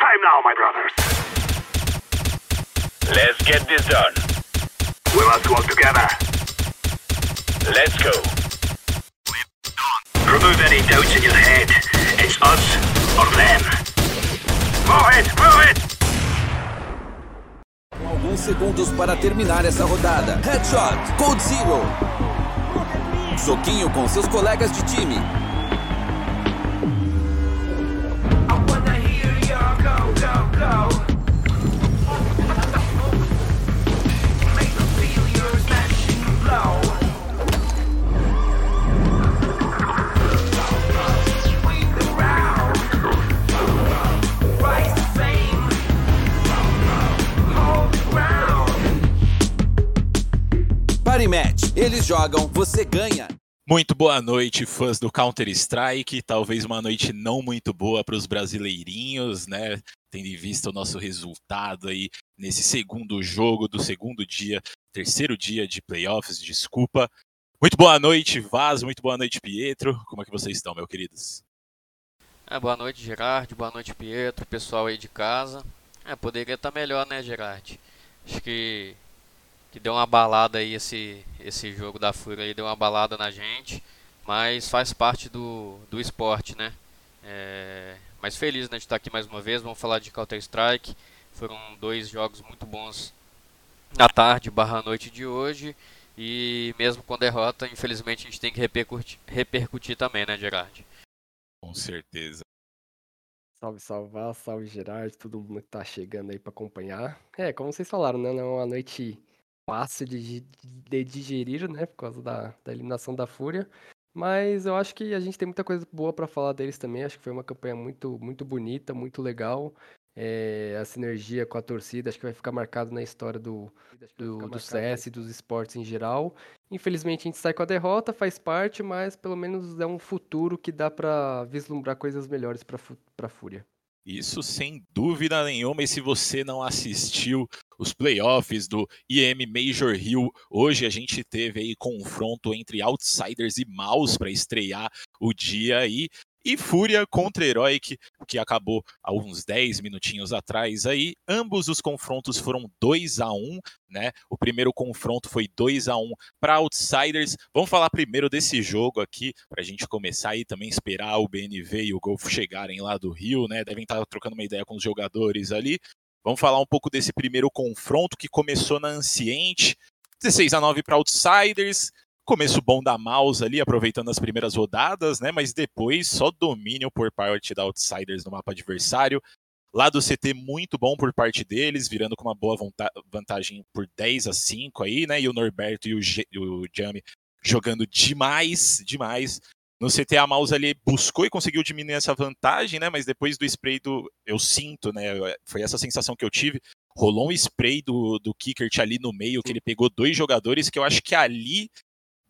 time now, my brothers. Let's get this done. We must work together. Let's go. Remove any doubts in your head. It's us or them. Move it, move it! Com alguns segundos para terminar essa rodada. Headshot, Code Zero. Soquinho com seus colegas de time. Eles jogam, você ganha. Muito boa noite, fãs do Counter-Strike. Talvez uma noite não muito boa para os brasileirinhos, né? Tendo em vista o nosso resultado aí nesse segundo jogo do segundo dia, terceiro dia de playoffs, desculpa. Muito boa noite, Vaz. Muito boa noite, Pietro. Como é que vocês estão, meus queridos? É, boa noite, Gerard. Boa noite, Pietro. Pessoal aí de casa. É, poderia estar melhor, né, Gerard? Acho que que deu uma balada aí esse, esse jogo da Fúria aí, deu uma balada na gente, mas faz parte do, do esporte, né? É, mas feliz né, de estar aqui mais uma vez, vamos falar de Counter-Strike, foram dois jogos muito bons na tarde barra noite de hoje, e mesmo com derrota, infelizmente a gente tem que repercutir, repercutir também, né Gerard? Com certeza. Salve, salve, salve Gerard, todo mundo que tá chegando aí para acompanhar. É, como vocês falaram, né? Não é uma noite fácil de, de digerir, né? Por causa da, da eliminação da Fúria. Mas eu acho que a gente tem muita coisa boa para falar deles também. Acho que foi uma campanha muito, muito bonita, muito legal. É, a sinergia com a torcida, acho que vai ficar marcado na história do, do, do CS e dos esportes em geral. Infelizmente a gente sai com a derrota, faz parte, mas pelo menos é um futuro que dá para vislumbrar coisas melhores para a Fúria. Isso sem dúvida nenhuma. E se você não assistiu os playoffs do IM Major Hill, hoje a gente teve aí confronto entre Outsiders e Maus para estrear o dia aí. E Fúria contra Heroic, que acabou há uns 10 minutinhos atrás aí. Ambos os confrontos foram 2 a 1 né? O primeiro confronto foi 2 a 1 para Outsiders. Vamos falar primeiro desse jogo aqui, para a gente começar aí também esperar o BNV e o Golf chegarem lá do Rio, né? Devem estar trocando uma ideia com os jogadores ali. Vamos falar um pouco desse primeiro confronto que começou na Anciente. 16 a 9 para Outsiders, começo bom da Mouse ali, aproveitando as primeiras rodadas, né? Mas depois só domínio por parte da Outsiders no mapa adversário. Lá do CT muito bom por parte deles, virando com uma boa vantagem por 10 a 5 aí, né? E o Norberto e o, G o Jami jogando demais, demais. No CT a Mouse ali buscou e conseguiu diminuir essa vantagem, né? Mas depois do spray do. Eu sinto, né? Foi essa sensação que eu tive. Rolou um spray do, do Kickert ali no meio, que ele pegou dois jogadores que eu acho que ali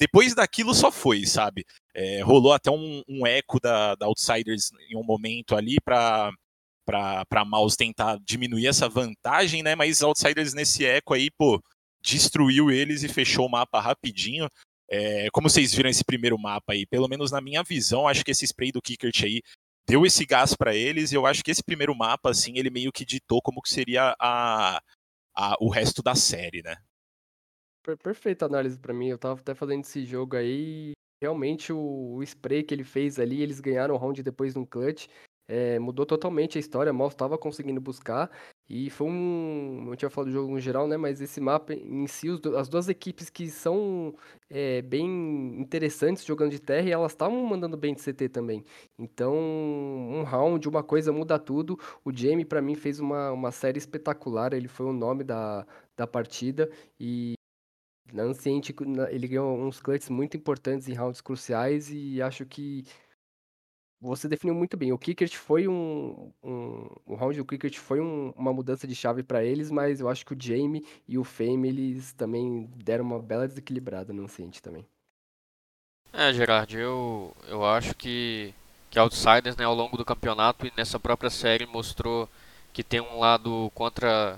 depois daquilo só foi, sabe? É, rolou até um, um eco da, da, Outsiders em um momento ali para para Mouse tentar diminuir essa vantagem, né? Mas Outsiders nesse eco aí, pô, destruiu eles e fechou o mapa rapidinho. É, como vocês viram esse primeiro mapa aí, pelo menos na minha visão, acho que esse spray do Kickert aí deu esse gás para eles e eu acho que esse primeiro mapa, assim, ele meio que ditou como que seria a, a, o resto da série, né? Perfeita análise para mim. Eu tava até fazendo esse jogo aí. Realmente o, o spray que ele fez ali, eles ganharam o round depois de um clutch. É, mudou totalmente a história, mal estava conseguindo buscar. E foi um. Eu tinha falado do jogo no geral, né? Mas esse mapa em si, as duas equipes que são é, bem interessantes jogando de terra, e elas estavam mandando bem de CT também. Então, um round, uma coisa muda tudo. O Jamie, para mim, fez uma, uma série espetacular. Ele foi o nome da, da partida. E na Anciente, ele ganhou uns clutches muito importantes em rounds cruciais e acho que você definiu muito bem. O Kickert foi um, um o round do Kickert foi um, uma mudança de chave para eles, mas eu acho que o Jamie e o Fame eles também deram uma bela desequilibrada no Anciente também. É, Gerard, eu, eu acho que que Outsiders, né, ao longo do campeonato e nessa própria série mostrou que tem um lado contra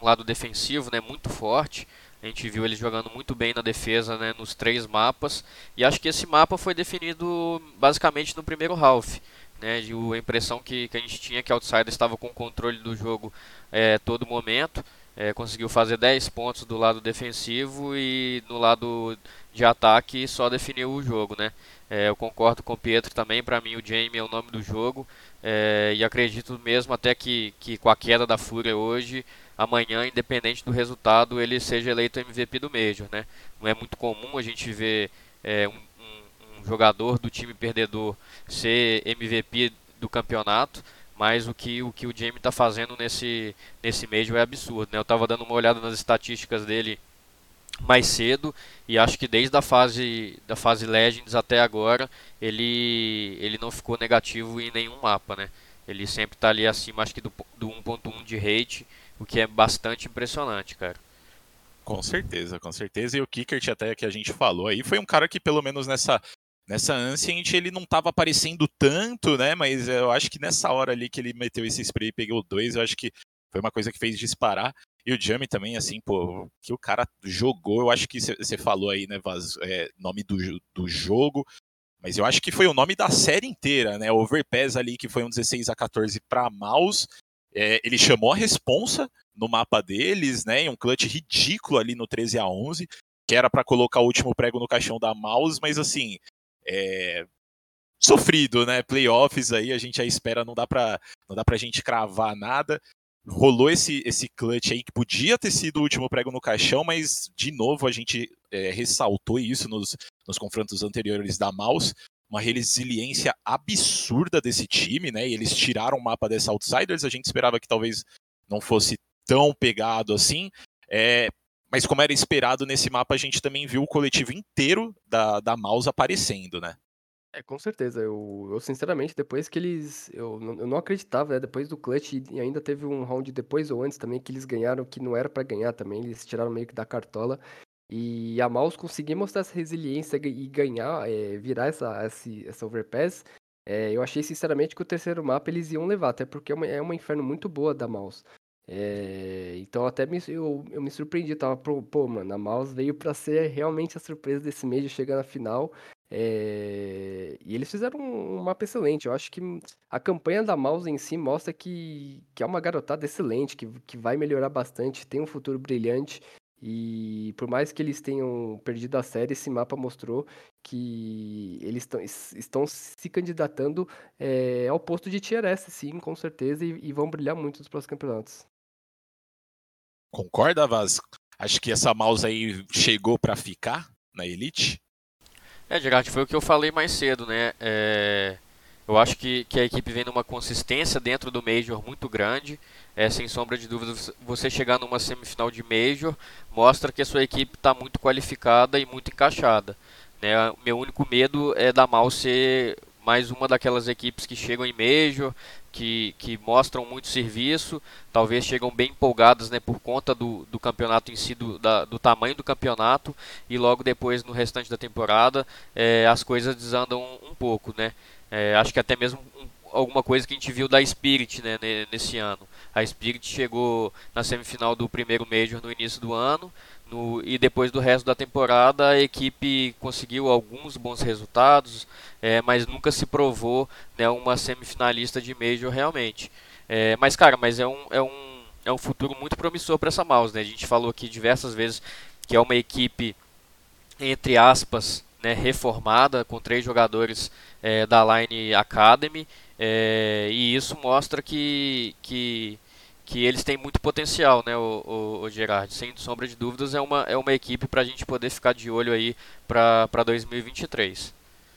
um lado defensivo, né, muito forte a gente viu ele jogando muito bem na defesa né, nos três mapas. E acho que esse mapa foi definido basicamente no primeiro half. né? De, a impressão que, que a gente tinha que Outsiders estava com o controle do jogo é, todo momento. É, conseguiu fazer 10 pontos do lado defensivo e no lado de ataque só definiu o jogo, né? É, eu concordo com o Pietro também, para mim o Jamie é o nome do jogo é, e acredito mesmo até que, que com a queda da Fúria hoje, amanhã, independente do resultado, ele seja eleito MVP do Major, né? Não é muito comum a gente ver é, um, um, jogador do time perdedor ser MVP do campeonato, mas o que o, que o Jamie está fazendo nesse, nesse Major é absurdo. Né? Eu estava dando uma olhada nas estatísticas dele mais cedo e acho que desde a fase da fase Legends até agora ele ele não ficou negativo em nenhum mapa, né? Ele sempre está ali acima, acho que do, do 1.1 de rate, o que é bastante impressionante, cara. Com certeza, com certeza. E o Kickert até que a gente falou aí foi um cara que pelo menos nessa nessa Ancient ele não estava aparecendo tanto, né? Mas eu acho que nessa hora ali que ele meteu esse spray e pegou dois, eu acho que foi uma coisa que fez disparar. E o Jamie também, assim, pô, que o cara jogou, eu acho que você falou aí, né, Vaz, é, nome do, do jogo, mas eu acho que foi o nome da série inteira, né? Overpass ali, que foi um 16 a 14 para Mouse. É, ele chamou a responsa no mapa deles, né? Em um clutch ridículo ali no 13 a 11 que era para colocar o último prego no caixão da Mouse, mas assim, é, sofrido, né? Playoffs aí a gente já espera, não dá para não dá pra gente cravar nada. Rolou esse esse clutch aí que podia ter sido o último prego no caixão, mas de novo a gente é, ressaltou isso nos, nos confrontos anteriores da Mouse, uma resiliência absurda desse time, né? E eles tiraram o mapa dessa Outsiders, a gente esperava que talvez não fosse tão pegado assim. É, mas como era esperado nesse mapa, a gente também viu o coletivo inteiro da, da Mouse aparecendo, né? É, com certeza. Eu, eu sinceramente, depois que eles. Eu, eu não acreditava, né? Depois do clutch, e ainda teve um round depois ou antes também que eles ganharam, que não era pra ganhar também. Eles tiraram meio que da cartola. E a Mouse conseguir mostrar essa resiliência e ganhar, é, virar essa, esse, essa overpass. é, eu achei sinceramente que o terceiro mapa eles iam levar, até porque é uma, é inferno muito boa da Mouse. É, então até me, eu, eu me surpreendi, tava, pô, pô, mano, a Mouse veio pra ser realmente a surpresa desse mês de chegar na final. É, e eles fizeram um, um mapa excelente. Eu acho que a campanha da Mouse em si mostra que, que é uma garotada excelente, que, que vai melhorar bastante, tem um futuro brilhante. E por mais que eles tenham perdido a série, esse mapa mostrou que eles tão, es- estão se candidatando é, ao posto de Tier S, sim, com certeza, e, e vão brilhar muito nos próximos campeonatos. Concorda, Vaz? Acho que essa mouse aí chegou para ficar na Elite. É, Gerard, foi o que eu falei mais cedo, né? É, eu acho que, que a equipe vem numa consistência dentro do Major muito grande. É, sem sombra de dúvidas, você chegar numa semifinal de Major mostra que a sua equipe está muito qualificada e muito encaixada. Né? Meu único medo é da Mal ser mais uma daquelas equipes que chegam em Major, que, que mostram muito serviço, talvez chegam bem empolgadas né, por conta do, do campeonato em si, do, da, do tamanho do campeonato, e logo depois, no restante da temporada, é, as coisas desandam um, pouco. Né? É, acho que até mesmo um, alguma coisa que a gente viu da Spirit né, ne- nesse ano. A Spirit chegou na semifinal do primeiro Major no início do ano, no, e depois do resto da temporada a equipe conseguiu alguns bons resultados, é, mas nunca se provou né, uma semifinalista de Major realmente. É, mas cara, mas é um, é um, é um futuro muito promissor para essa Mouse. Né? A gente falou aqui diversas vezes que é uma equipe, entre aspas, né, reformada, com três jogadores é, da Line Academy, é, e isso mostra que, que, que eles têm muito potencial, né, o, o, o Gerard. Sem sombra de dúvidas, é uma, é uma equipe para a gente poder ficar de olho aí para 2023.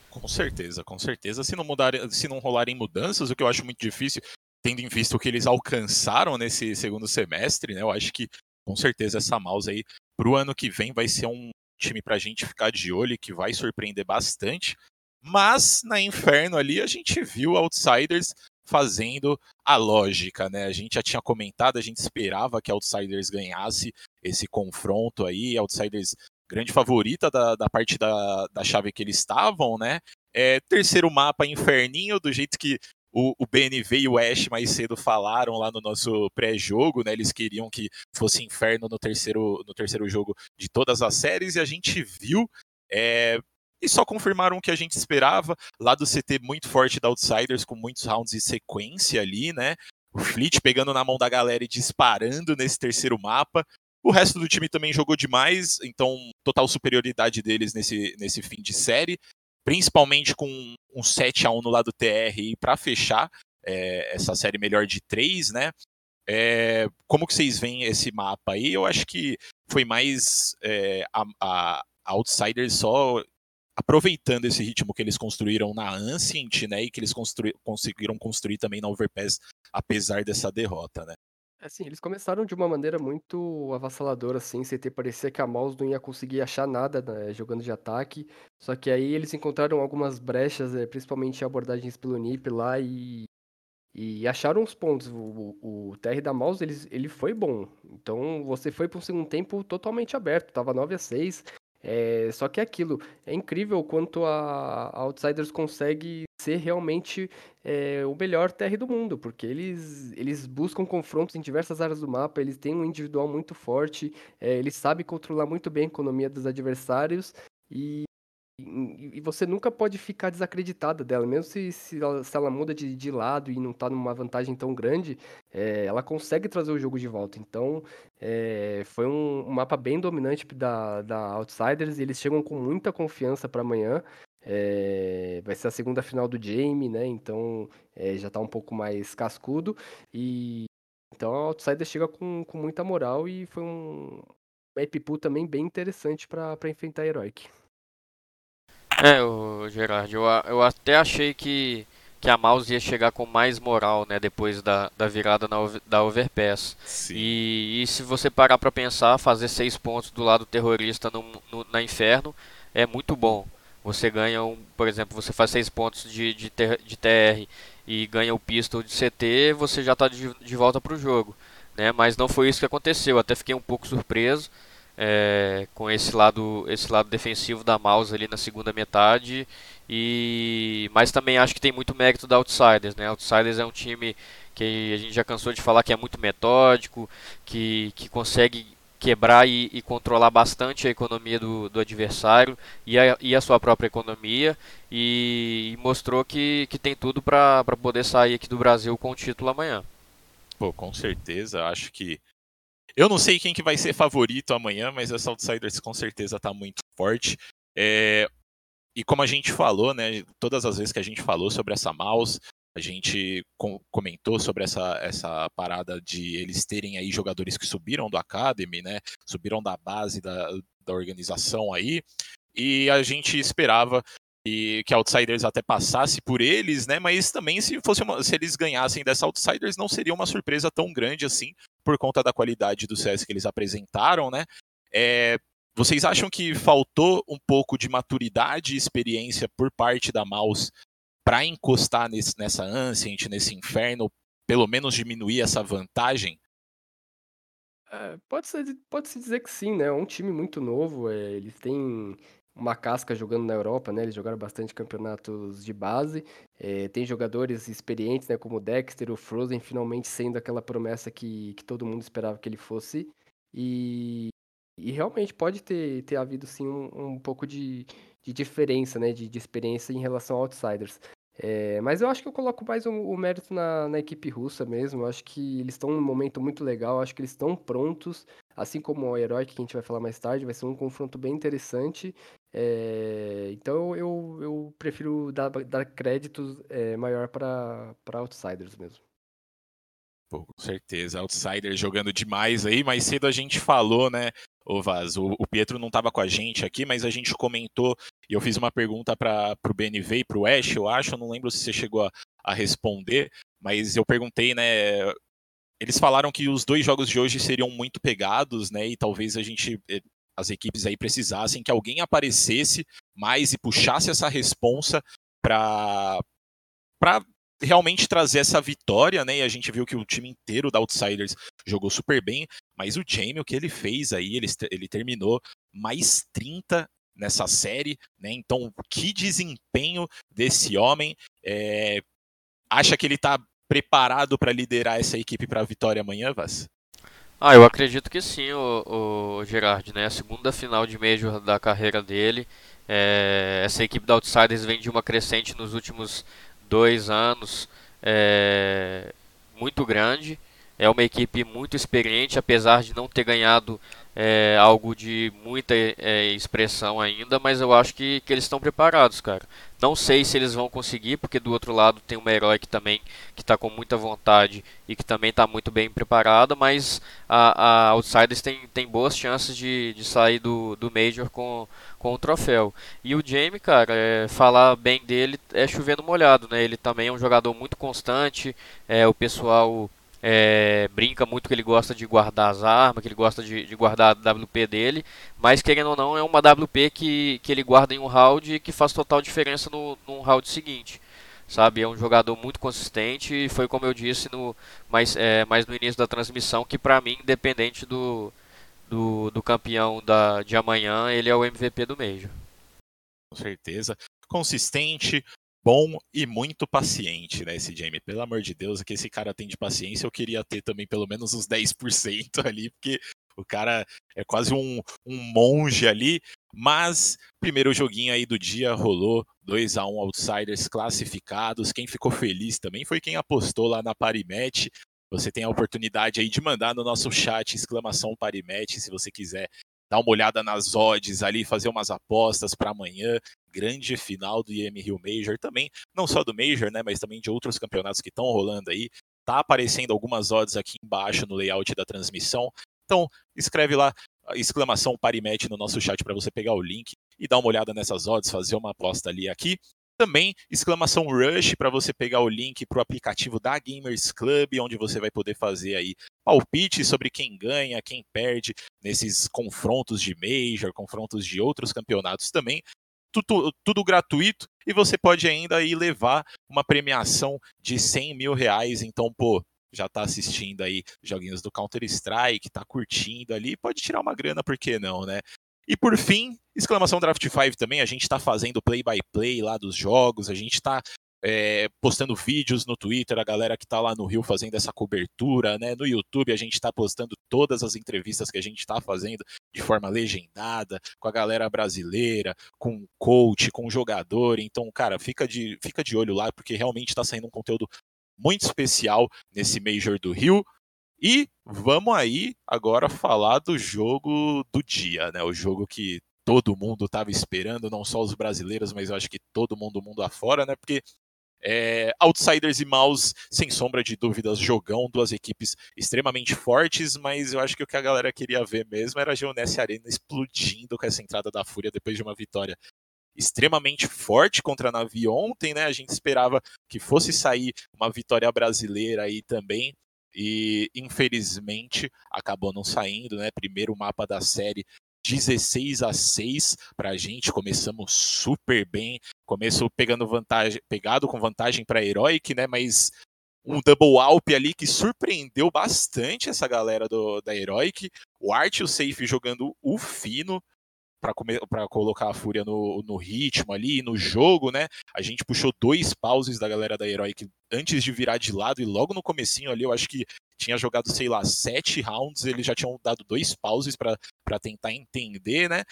Com certeza, com certeza. Se não, mudar, se não rolarem mudanças, o que eu acho muito difícil, tendo em vista o que eles alcançaram nesse segundo semestre, né? Eu acho que com certeza essa mouse aí pro ano que vem vai ser um time pra gente ficar de olho e que vai surpreender bastante. Mas na Inferno ali a gente viu Outsiders fazendo a lógica, né? A gente já tinha comentado, a gente esperava que Outsiders ganhasse esse confronto aí, Outsiders grande favorita da, da parte da, da chave que eles estavam, né? É, terceiro mapa, Inferninho, do jeito que o, o BNV e o Ash mais cedo falaram lá no nosso pré-jogo, né? Eles queriam que fosse Inferno no terceiro, no terceiro jogo de todas as séries, e a gente viu. É, e só confirmaram o que a gente esperava. Lá do CT muito forte da Outsiders, com muitos rounds de sequência ali, né? O Fleet pegando na mão da galera e disparando nesse terceiro mapa. O resto do time também jogou demais, então total superioridade deles nesse, nesse fim de série, principalmente com um 7 a 1 no lado TR para fechar é, essa série melhor de três, né? É, como que vocês veem esse mapa aí? Eu acho que foi mais é, a, a Outsiders só aproveitando esse ritmo que eles construíram na Ancient, né, e que eles construí conseguiram construir também na Overpass, apesar dessa derrota, né. Assim, eles começaram de uma maneira muito avassaladora, assim, CT parecia que a Mouse não ia conseguir achar nada né, jogando de ataque, só que aí eles encontraram algumas brechas, é, principalmente abordagens pelo NIP lá, e, e acharam os pontos. O, o, o TR da Mouse, ele, ele foi bom, então você foi para um segundo tempo totalmente aberto, tava 9 a 6 é, só que é aquilo, é incrível quanto a, a Outsiders consegue ser realmente é, o melhor TR do mundo, porque eles, eles buscam confrontos em diversas áreas do mapa, eles têm um individual muito forte, é, eles sabem controlar muito bem a economia dos adversários e e você nunca pode ficar desacreditada dela, mesmo se, se, ela, se ela muda de, de lado e não está numa vantagem tão grande, é, ela consegue trazer o jogo de volta. Então, foi um, um, mapa bem dominante da, da Outsiders e eles chegam com muita confiança para amanhã. É, vai ser a segunda final do Jamie, né? Então é, já está um pouco mais cascudo. E então a Outsiders chega com, com muita moral e foi um map pool também bem interessante para enfrentar a Heroic. É, o Gerard, eu, eu até achei que, que a Mouse ia chegar com mais moral, né, depois da, da virada na, da Overpass. Sim. E, e se você parar para pensar, fazer seis pontos do lado terrorista no, no, na Inferno é muito bom. Você ganha, um, por exemplo, você faz seis pontos de, de, de TR e ganha o pistol de CT, você já está de, de volta para o jogo. Né? Mas não foi isso que aconteceu, até fiquei um pouco surpreso é, com esse lado, esse lado defensivo da Mouse ali na segunda metade. E mas também acho que tem muito mérito da Outsiders, né? Outsiders é um time que a gente já cansou de falar que é muito metódico, que, que consegue quebrar e, e controlar bastante a economia do, do adversário e a, e a, sua própria economia e, e mostrou que, que tem tudo para poder sair aqui do Brasil com o título amanhã. Pô, com certeza, acho que eu não sei quem que vai ser favorito amanhã, mas essa Outsiders com certeza está muito forte. É, e como a gente falou, né, todas as vezes que a gente falou sobre essa mouse, a gente com, comentou sobre essa, essa parada de eles terem aí jogadores que subiram do Academy, né, subiram da base da, da organização aí, e a gente esperava que a Outsiders até passasse por eles, né? Mas também se fosse uma, se eles ganhassem dessa Outsiders não seria uma surpresa tão grande assim por conta da qualidade do CS que eles apresentaram, né? É, vocês acham que faltou um pouco de maturidade e experiência por parte da Mouse para encostar nesse, nessa Ancient, nesse inferno, pelo menos diminuir essa vantagem? É, pode, ser, pode se dizer que sim, né? É um time muito novo, é, eles têm uma casca jogando na Europa, né? Eles jogaram bastante campeonatos de base. É, tem jogadores experientes, né? Como o Dexter, o Frozen, finalmente sendo aquela promessa que, que todo mundo esperava que ele fosse. E, e realmente pode ter, ter havido sim um, um pouco de, de diferença, né? De, de experiência em relação a outsiders. É, mas eu acho que eu coloco mais o, o mérito na, na, equipe russa mesmo. Eu acho que eles estão num momento muito legal. Eu acho que eles estão prontos. Assim como o Heroic, que a gente vai falar mais tarde, vai ser um confronto bem interessante. É, então eu, eu prefiro dar, dar créditos é, maior para Outsiders mesmo. Pô, com certeza, Outsiders jogando demais aí. Mais cedo a gente falou, né, ô Vaz, o, o Pietro não estava com a gente aqui, mas a gente comentou e eu fiz uma pergunta para o BNV e para o Ash, eu acho, eu não lembro se você chegou a, a responder, mas eu perguntei, né, eles falaram que os dois jogos de hoje seriam muito pegados, né? E talvez a gente eh, as equipes aí precisassem que alguém aparecesse mais e puxasse essa responsa para para realmente trazer essa vitória, né? E a gente viu que o time inteiro da Outsiders jogou super bem, mas o Jamie, o que ele fez aí, ele, ele terminou mais 30 nessa série, né? Então, que desempenho desse homem. É... Acha que ele está preparado para liderar essa equipe para a vitória amanhã, Vas? Ah, eu acredito que sim, o, o Gerard, né? A segunda final de Major da carreira dele. É, essa equipe da Outsiders vem de uma crescente nos últimos dois anos é, muito grande. É uma equipe muito experiente, apesar de não ter ganhado é, algo de muita é, expressão ainda, mas eu acho que, que eles estão preparados, cara. Não sei se eles vão conseguir, porque do outro lado tem uma herói que também que está com muita vontade e que também está muito bem preparada, mas a, a Outsiders tem, tem boas chances de, de sair do, do Major com, com o troféu. E o Jamie, cara, é, falar bem dele é chovendo molhado, né? Ele também é um jogador muito constante, é, o pessoal é, brinca muito que ele gosta de guardar as armas, que ele gosta de, de, guardar a WP dele, mas querendo ou não, é uma WP que, que ele guarda em um round e que faz total diferença no, no round seguinte. Sabe, é um jogador muito consistente e foi como eu disse no, mais, é, mais no início da transmissão, que para mim, independente do, do, do campeão da, de amanhã, ele é o MVP do Major. Com certeza. Consistente, bom e muito paciente, né, esse Jamie. Pelo amor de Deus, o que esse cara tem de paciência, eu queria ter também pelo menos uns 10% ali, porque o cara é quase um, um monge ali. Mas, primeiro joguinho aí do dia rolou 2 a 1 Outsiders classificados. Quem ficou feliz também foi quem apostou lá na Parimatch. Você tem a oportunidade aí de mandar no nosso chat exclamação Parimatch, se você quiser dar uma olhada nas odds ali, fazer umas apostas para amanhã. Grande final do IM Rio Major também, não só do Major, né, mas também de outros campeonatos que estão rolando aí. Tá aparecendo algumas odds aqui embaixo no layout da transmissão. Então, escreve lá exclamação Parimet no nosso chat para você pegar o link e dar uma olhada nessas odds, fazer uma aposta ali aqui. Também exclamação Rush para você pegar o link para o aplicativo da Gamers Club, onde você vai poder fazer aí palpite sobre quem ganha, quem perde nesses confrontos de Major, confrontos de outros campeonatos também. Tudo, tudo, gratuito e você pode ainda aí levar uma premiação de 100 mil reais. Então, pô, já tá assistindo aí joguinhos do Counter Strike, tá curtindo ali, pode tirar uma grana, por que não, né? E por fim, exclamação Draft 5 também, a gente está fazendo play-by-play -play lá dos jogos, a gente está é, postando vídeos no Twitter, a galera que está lá no Rio fazendo essa cobertura, né? No YouTube a gente está postando todas as entrevistas que a gente está fazendo de forma legendada, com a galera brasileira, com coach, com jogador. Então, cara, fica de, fica de olho lá, porque realmente está saindo um conteúdo muito especial nesse Major do Rio. E vamos aí agora falar do jogo do dia, né? O jogo que todo mundo estava esperando, não só os brasileiros, mas eu acho que todo mundo mundo afora, né? Porque é, Outsiders e Maus, sem sombra de dúvidas, jogão, duas equipes extremamente fortes, mas eu acho que o que a galera queria ver mesmo era a Geonesse Arena explodindo com essa entrada da Fúria depois de uma vitória extremamente forte contra a Navi ontem, né? A gente esperava que fosse sair uma vitória brasileira aí também, e infelizmente acabou não saindo, né? Primeiro mapa da série 16 a 6 para a gente, começamos super bem, começo pegando vantagem, pegado com vantagem para Heroic, né? Mas um double alp ali que surpreendeu bastante essa galera do, da Heroic. O Art e o Safe jogando o fino, para colocar a Fúria no, no, ritmo ali, no jogo, né? A gente puxou dois pauses da galera da Heroic antes de virar de lado e logo no comecinho ali, eu acho que tinha jogado, sei lá, sete rounds, eles já tinham dado dois pauses para tentar entender, né?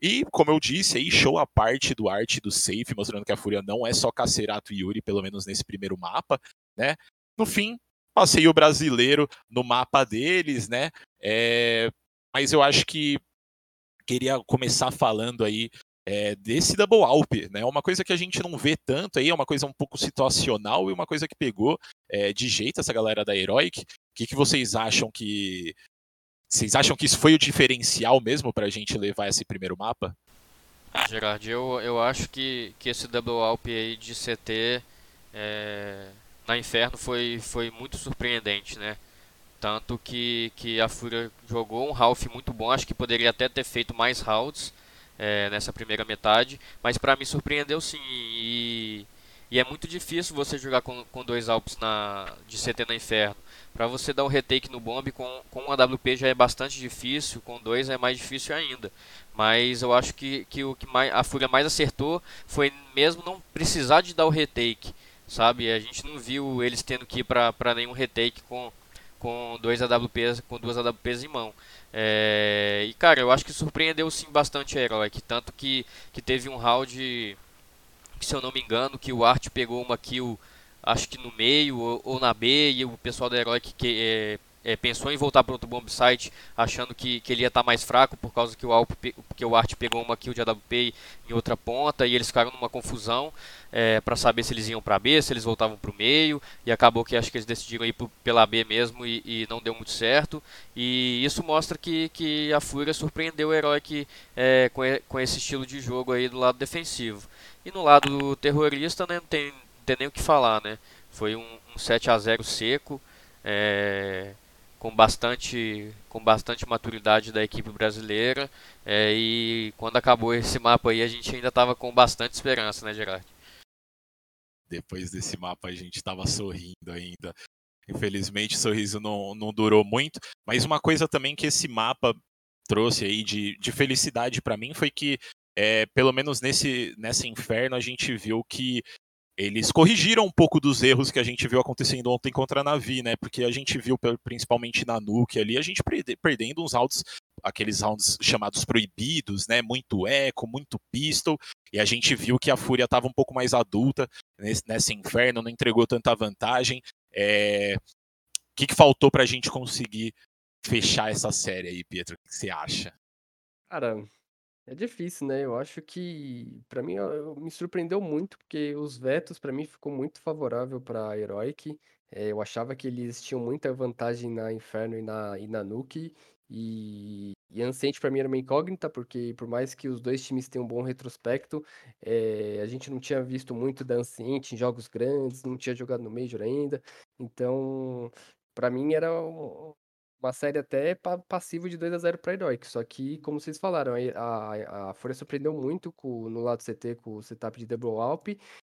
E, como eu disse, aí show a parte do arte do safe, mostrando que a Fúria não é só Cacerato e Yuri, pelo menos nesse primeiro mapa, né? No fim, passeio brasileiro no mapa deles, né? É... Mas eu acho que queria começar falando aí é, desse double alp, né? Uma coisa que a gente não vê tanto aí, é uma coisa um pouco situacional e uma coisa que pegou é, de jeito essa galera da Heroic. O que, que vocês acham que. Vocês acham que isso foi o diferencial mesmo para a gente levar esse primeiro mapa? Gerard, eu, eu acho que, que esse double alp aí de CT é, na Inferno foi, foi muito surpreendente, né? Tanto que, que a Fúria jogou um half muito bom, acho que poderia até ter feito mais rounds é, nessa primeira metade, mas para mim surpreendeu sim. E, e, é muito difícil você jogar com, com dois Alps na, de CT na Inferno. Para você dar um retake no bomb com, com uma WP já é bastante difícil, com dois é mais difícil ainda. Mas eu acho que, que o que mais, a Fúria mais acertou foi mesmo não precisar de dar o retake, sabe? A gente não viu eles tendo que ir para nenhum retake com com dois AWPs, com duas AWPs em mão. É, e cara, eu acho que surpreendeu sim bastante Heroic, tanto que, que teve um round, que, se eu não me engano, que o Art pegou uma kill, acho que no meio ou, ou na B, e o pessoal da Heroic que, é, é, pensou em voltar para outro bomb site, achando que, que ele ia estar tá mais fraco por causa que o, Alp, que o Art pegou uma kill de AWP em outra ponta e eles ficaram numa confusão é, para saber se eles iam para B, se eles voltavam para o meio e acabou que acho que eles decidiram ir pela B mesmo e, e, não deu muito certo. E isso mostra que, que a Fúria surpreendeu o Heroic é, com, com esse estilo de jogo aí do lado defensivo. E no lado terrorista né, não, tem, não tem nem o que falar né. Foi um, um 7 a 0 seco é, com bastante, com bastante maturidade da equipe brasileira. É, e quando acabou esse mapa aí, a gente ainda estava com bastante esperança, né, Gerard? Depois desse mapa, a gente estava sorrindo ainda. Infelizmente, o sorriso não, não durou muito. Mas uma coisa também que esse mapa trouxe aí de, de felicidade para mim foi que, é, pelo menos nesse, nessa inferno, a gente viu que eles corrigiram um pouco dos erros que a gente viu acontecendo ontem contra a Navi, né? Porque a gente viu, principalmente na Nuke ali, a gente perdendo uns rounds, aqueles rounds chamados proibidos, né? Muito eco, muito pistol, e a gente viu que a Fúria estava um pouco mais adulta nesse, nesse inferno, não entregou tanta vantagem. É... O que, que faltou para a gente conseguir fechar essa série aí, Pietro? O que você acha? Cara, é difícil, né? Eu acho que, pra mim, eu- me surpreendeu muito, porque os vetos, pra mim, ficou muito favorável pra Heroic. É, eu achava que eles tinham muita vantagem na Inferno e na, e na Nuke. E, e Ancient, pra mim, era uma incógnita, porque por mais que os dois times tenham um bom retrospecto, é, a gente não tinha visto muito da Ancient em jogos grandes, não tinha jogado no Major ainda. Então, pra mim, era uma série até pa passivo de 2 a 0 para Heroic. Só que, como vocês falaram, a, a, a Fúria surpreendeu muito com, no lado CT com o setup de Double Alp.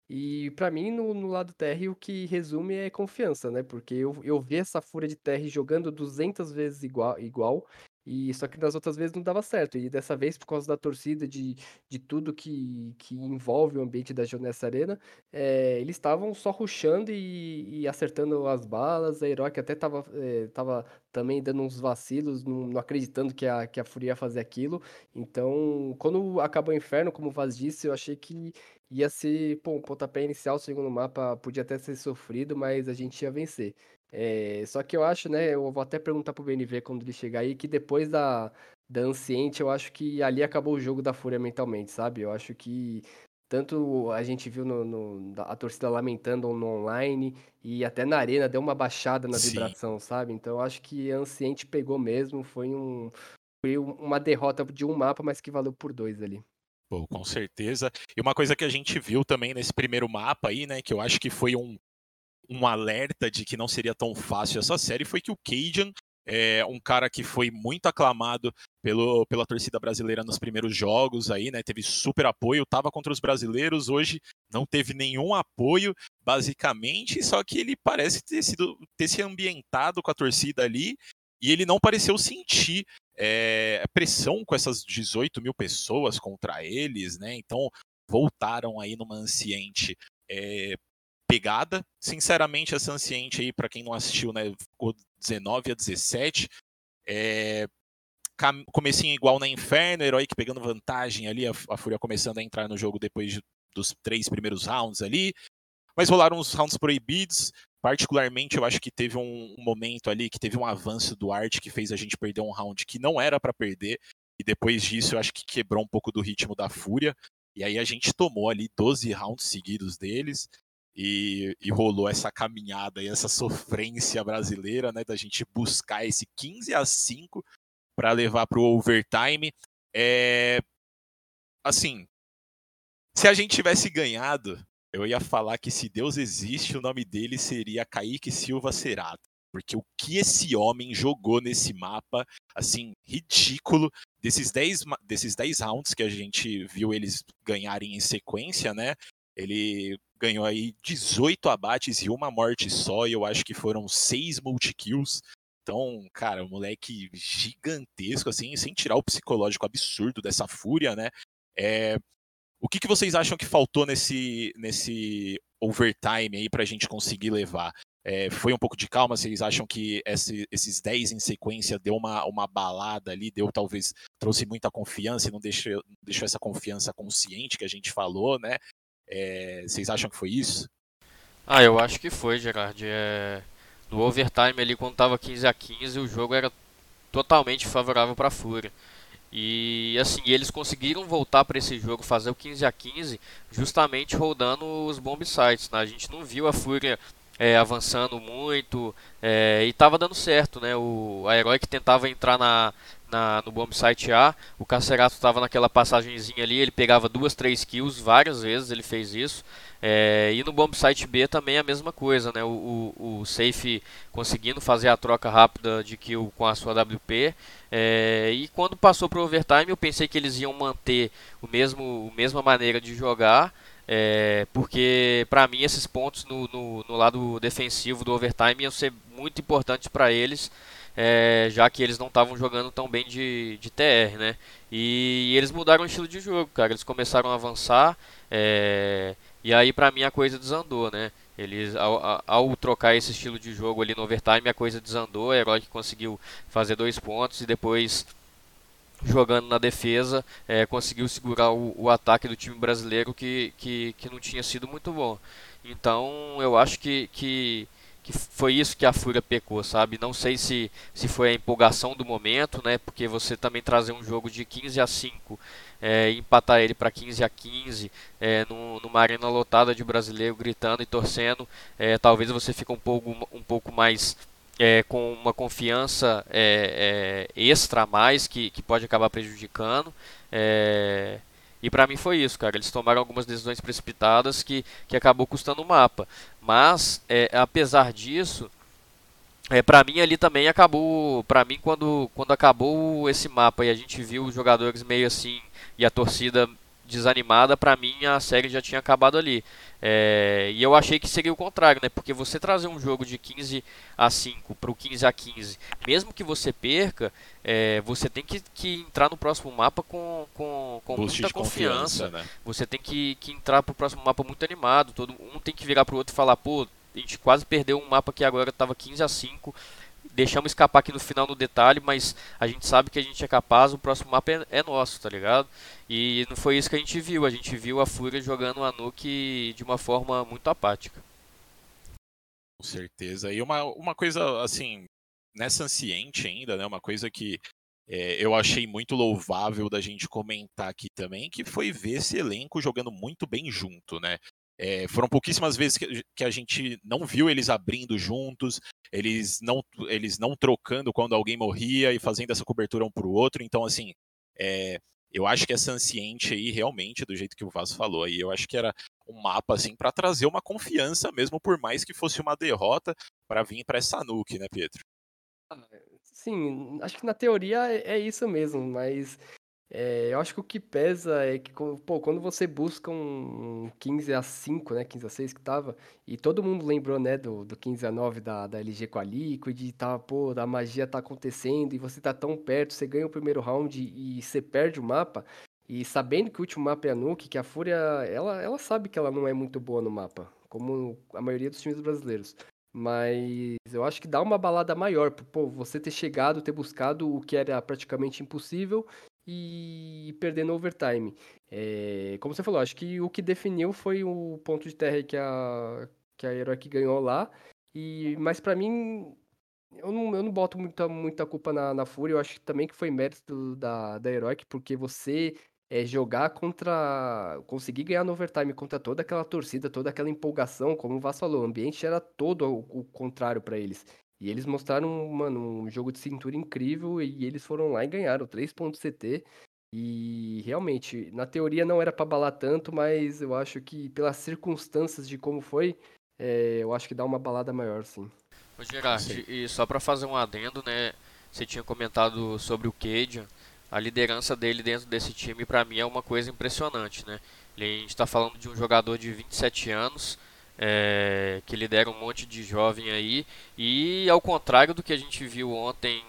E para mim, no, no, lado TR, o que resume é confiança, né? Porque eu, eu vi essa Fúria de TR jogando 200 vezes igual, igual e só que das outras vezes não dava certo. E dessa vez, por causa da torcida, de, de tudo que, que envolve o ambiente da Jonessa Arena, é, eles estavam só ruxando e, e, acertando as balas. A Heroic até tava, é, tava também dando uns vacilos, não, não, acreditando que a, que a Fúria ia fazer aquilo. Então, quando acabou o inferno, como o Vaz disse, eu achei que ia ser, pô, um pontapé inicial, segundo mapa, podia até ser sofrido, mas a gente ia vencer. É, só que eu acho, né, eu vou até perguntar pro BNV quando ele chegar aí, que depois da, da Anciente, eu acho que ali acabou o jogo da Fúria mentalmente, sabe? Eu acho que tanto a gente viu no, no, a torcida lamentando no online e até na arena deu uma baixada na vibração, Sim. sabe? Então eu acho que a Anciente pegou mesmo, foi, um, foi uma derrota de um mapa, mas que valeu por dois ali. Pô, com certeza. E uma coisa que a gente viu também nesse primeiro mapa aí, né, que eu acho que foi um, um alerta de que não seria tão fácil essa série foi que o Cajun é um cara que foi muito aclamado pelo, pela torcida brasileira nos primeiros jogos aí, né? Teve super apoio, tava contra os brasileiros, hoje não teve nenhum apoio, basicamente, só que ele parece ter sido ter se ambientado com a torcida ali e ele não pareceu sentir é, pressão com essas 18 mil pessoas contra eles, né? Então voltaram aí numa anciente é, pegada. Sinceramente, essa Anciente aí, para quem não assistiu, né, ficou 19 a 17. É, comecinho igual na Inferno, Heroic pegando vantagem ali, a, a Fúria começando a entrar no jogo depois de, dos três primeiros rounds ali. Mas rolaram uns rounds proibidos. Particularmente, eu acho que teve um, um momento ali que teve um avanço do Art que fez a gente perder um round que não era para perder. E depois disso, eu acho que quebrou um pouco do ritmo da Fúria. E aí a gente tomou ali 12 rounds seguidos deles. E, e, rolou essa caminhada e essa sofrência brasileira, né, da gente buscar esse 15 a 5 para levar para o overtime. É, assim, se a gente tivesse ganhado, eu ia falar que se Deus existe, o nome dele seria Kaique Silva Cerato. Porque o que esse homem jogou nesse mapa, assim, ridículo. Desses 10, desses 10 rounds que a gente viu eles ganharem em sequência, né? Ele ganhou aí 18 abates e uma morte só, e eu acho que foram seis multi-kills. Então, cara, um moleque gigantesco, assim, sem tirar o psicológico absurdo dessa fúria, né? É... O que, que vocês acham que faltou nesse, nesse overtime aí pra gente conseguir levar? é, foi um pouco de calma? Vocês acham que esse, esses 10 em sequência deu uma, uma balada ali, deu talvez, trouxe muita confiança e não deixou, deixou essa confiança consciente que a gente falou, né? É, vocês acham que foi isso? Ah, eu acho que foi, Gerard. É... No overtime ali, quando tava 15 a 15 o jogo era totalmente favorável para a Fúria. E assim, eles conseguiram voltar para esse jogo, fazer o 15 a 15 justamente rodando os bomb sites. Né? A gente não viu a Fúria é, avançando muito é, e estava dando certo. Né? O, a Herói que tentava entrar na, na, no bomb site A, o Cacerato estava naquela passagenzinha ali, ele pegava duas, três kills, várias vezes ele fez isso. É, e no bomb site B também a mesma coisa, né? O, o, o Safe conseguindo fazer a troca rápida de kill com a sua WP. É, e quando passou para o overtime, eu pensei que eles iam manter o mesmo, a mesma maneira de jogar. É, porque para mim esses pontos no, no, no, lado defensivo do overtime iam ser muito importantes para eles, é, já que eles não estavam jogando tão bem de, de TR, né? E, e, eles mudaram o estilo de jogo, cara. Eles começaram a avançar, é, e aí para mim a coisa desandou, né? Eles ao, ao, trocar esse estilo de jogo ali no overtime a coisa desandou, o herói que conseguiu fazer dois pontos e depois jogando na defesa é, conseguiu segurar o, o, ataque do time brasileiro que, que, que não tinha sido muito bom. Então eu acho que, que que foi isso que a Fúria pecou, sabe? Não sei se, se foi a empolgação do momento, né? Porque você também trazer um jogo de 15 a 5 é, empatar ele para 15 a 15 é, numa arena lotada de brasileiro gritando e torcendo, é, talvez você fique um pouco, um pouco mais é, com uma confiança é, é, extra a mais que, que pode acabar prejudicando. É, e para mim foi isso, cara. Eles tomaram algumas decisões precipitadas que, que acabou custando o mapa. Mas, é, apesar disso, é, para mim ali também acabou. para mim, quando, quando acabou esse mapa e a gente viu os jogadores meio assim e a torcida desanimada, para mim a série já tinha acabado ali. É, e eu achei que seria o contrário, né? Porque você trazer um jogo de 15 a 5 para o 15 a 15, mesmo que você perca, é, você tem que, que, entrar no próximo mapa com, com, com muita confiança. Né? Você tem que, que entrar para o próximo mapa muito animado. Todo um tem que virar para o outro e falar: pô, a gente quase perdeu um mapa que agora estava 15 a 5 deixamos escapar aqui no final no detalhe, mas a gente sabe que a gente é capaz, o próximo mapa é, é, nosso, tá ligado? E não foi isso que a gente viu, a gente viu a Fúria jogando a Nuke de uma forma muito apática. Com certeza. E uma, uma coisa, assim, nessa anciente ainda, né, uma coisa que é, eu achei muito louvável da gente comentar aqui também, que foi ver esse elenco jogando muito bem junto, né? É, foram pouquíssimas vezes que, que, a gente não viu eles abrindo juntos, eles não, eles não trocando quando alguém morria e fazendo essa cobertura um para o outro. Então, assim, é, eu acho que essa anciente aí, realmente, do jeito que o Vaz falou aí, eu acho que era um mapa, assim, para trazer uma confiança mesmo, por mais que fosse uma derrota, para vir para essa nuke, né, Pedro? Ah, sim, acho que na teoria é, é isso mesmo, mas é, eu acho que o que pesa é que, pô, quando você busca um 15 a 5, né, 15 a 6 que tava, e todo mundo lembrou, né, do, do 15 a 9 da, da LG com a Liquid, tá, pô, a magia tá acontecendo, e você tá tão perto, você ganha o primeiro round e, e você perde o mapa, e sabendo que o último mapa é a Nuke, que a Fúria, ela, ela sabe que ela não é muito boa no mapa, como a maioria dos times brasileiros. Mas eu acho que dá uma balada maior, pô, você ter chegado, ter buscado o que era praticamente impossível e perder no overtime. É, como você falou, acho que o que definiu foi o ponto de terra que a, que a Heroic ganhou lá. E, mas para mim, eu não, eu não boto muita, muita culpa na, na Fúria. Eu acho também que foi mérito da, da Heroic, porque você é, jogar contra. conseguir ganhar no overtime contra toda aquela torcida, toda aquela empolgação, como o Vaz falou, o ambiente era todo o, o contrário para eles. E eles mostraram, mano, um jogo de cintura incrível e eles foram lá e ganharam 3 pontos CT. E realmente, na teoria não era para balar tanto, mas eu acho que pelas circunstâncias de como foi, é, eu acho que dá uma balada maior, sim. Ô Gerard, e só para fazer um adendo, né? Você tinha comentado sobre o Cade, a liderança dele dentro desse time para mim é uma coisa impressionante, né? a gente está falando de um jogador de 27 anos, é, que lidera um monte de jovem aí. E ao contrário do que a gente viu ontem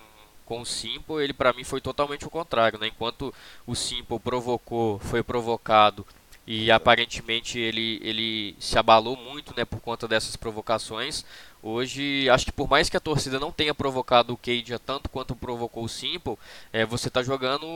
com o Simple, ele para mim foi totalmente o contrário. Né? Enquanto o Simple provocou, foi provocado e aparentemente ele, ele se abalou muito né, por conta dessas provocações. Hoje, acho que por mais que a torcida não tenha provocado o Cade tanto quanto provocou o Simple, é, você está jogando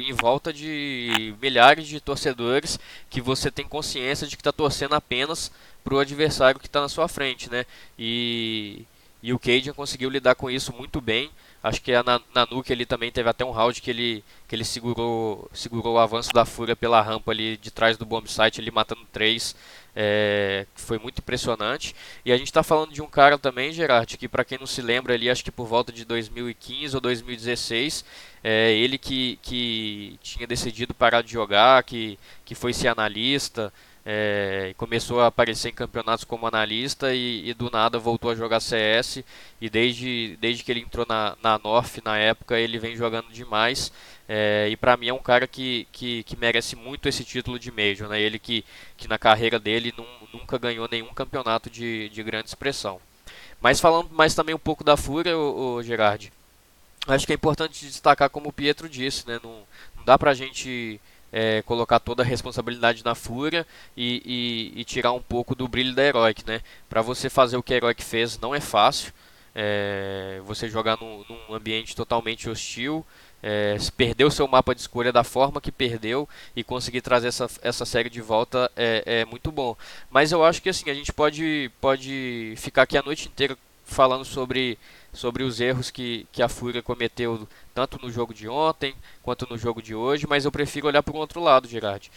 em volta de milhares de torcedores que você tem consciência de que está torcendo apenas para o adversário que está na sua frente. Né? E, e o Cade conseguiu lidar com isso muito bem. Acho que a Nanuke ele também teve até um round que ele, que ele segurou, segurou o avanço da Fúria pela rampa ali de trás do bomb site, ele matando três. É, foi muito impressionante. E a gente está falando de um cara também, Gerard, que para quem não se lembra ali, acho que por volta de 2015 ou 2016, é, ele que, que tinha decidido parar de jogar, que, que foi ser analista, é, começou a aparecer em campeonatos como analista e, e, do nada voltou a jogar CS e desde, desde que ele entrou na, na North na época ele vem jogando demais é, e para mim é um cara que, que, que, merece muito esse título de Major, né? ele que, que na carreira dele num, nunca ganhou nenhum campeonato de, de grande expressão. Mas falando mais também um pouco da Fúria, o, o Gerard, acho que é importante destacar como o Pietro disse, né? não, não dá pra gente é, colocar toda a responsabilidade na Fúria e, e, e, tirar um pouco do brilho da Heroic, né? Para você fazer o que a Heroic fez não é fácil. É, você jogar num, num, ambiente totalmente hostil, é, perder o seu mapa de escolha da forma que perdeu e conseguir trazer essa, essa série de volta é, é muito bom. Mas eu acho que assim a gente pode, pode ficar aqui a noite inteira falando sobre, sobre os erros que, que a Fúria cometeu tanto no jogo de ontem quanto no jogo de hoje, mas eu prefiro olhar para o outro lado, Gerard.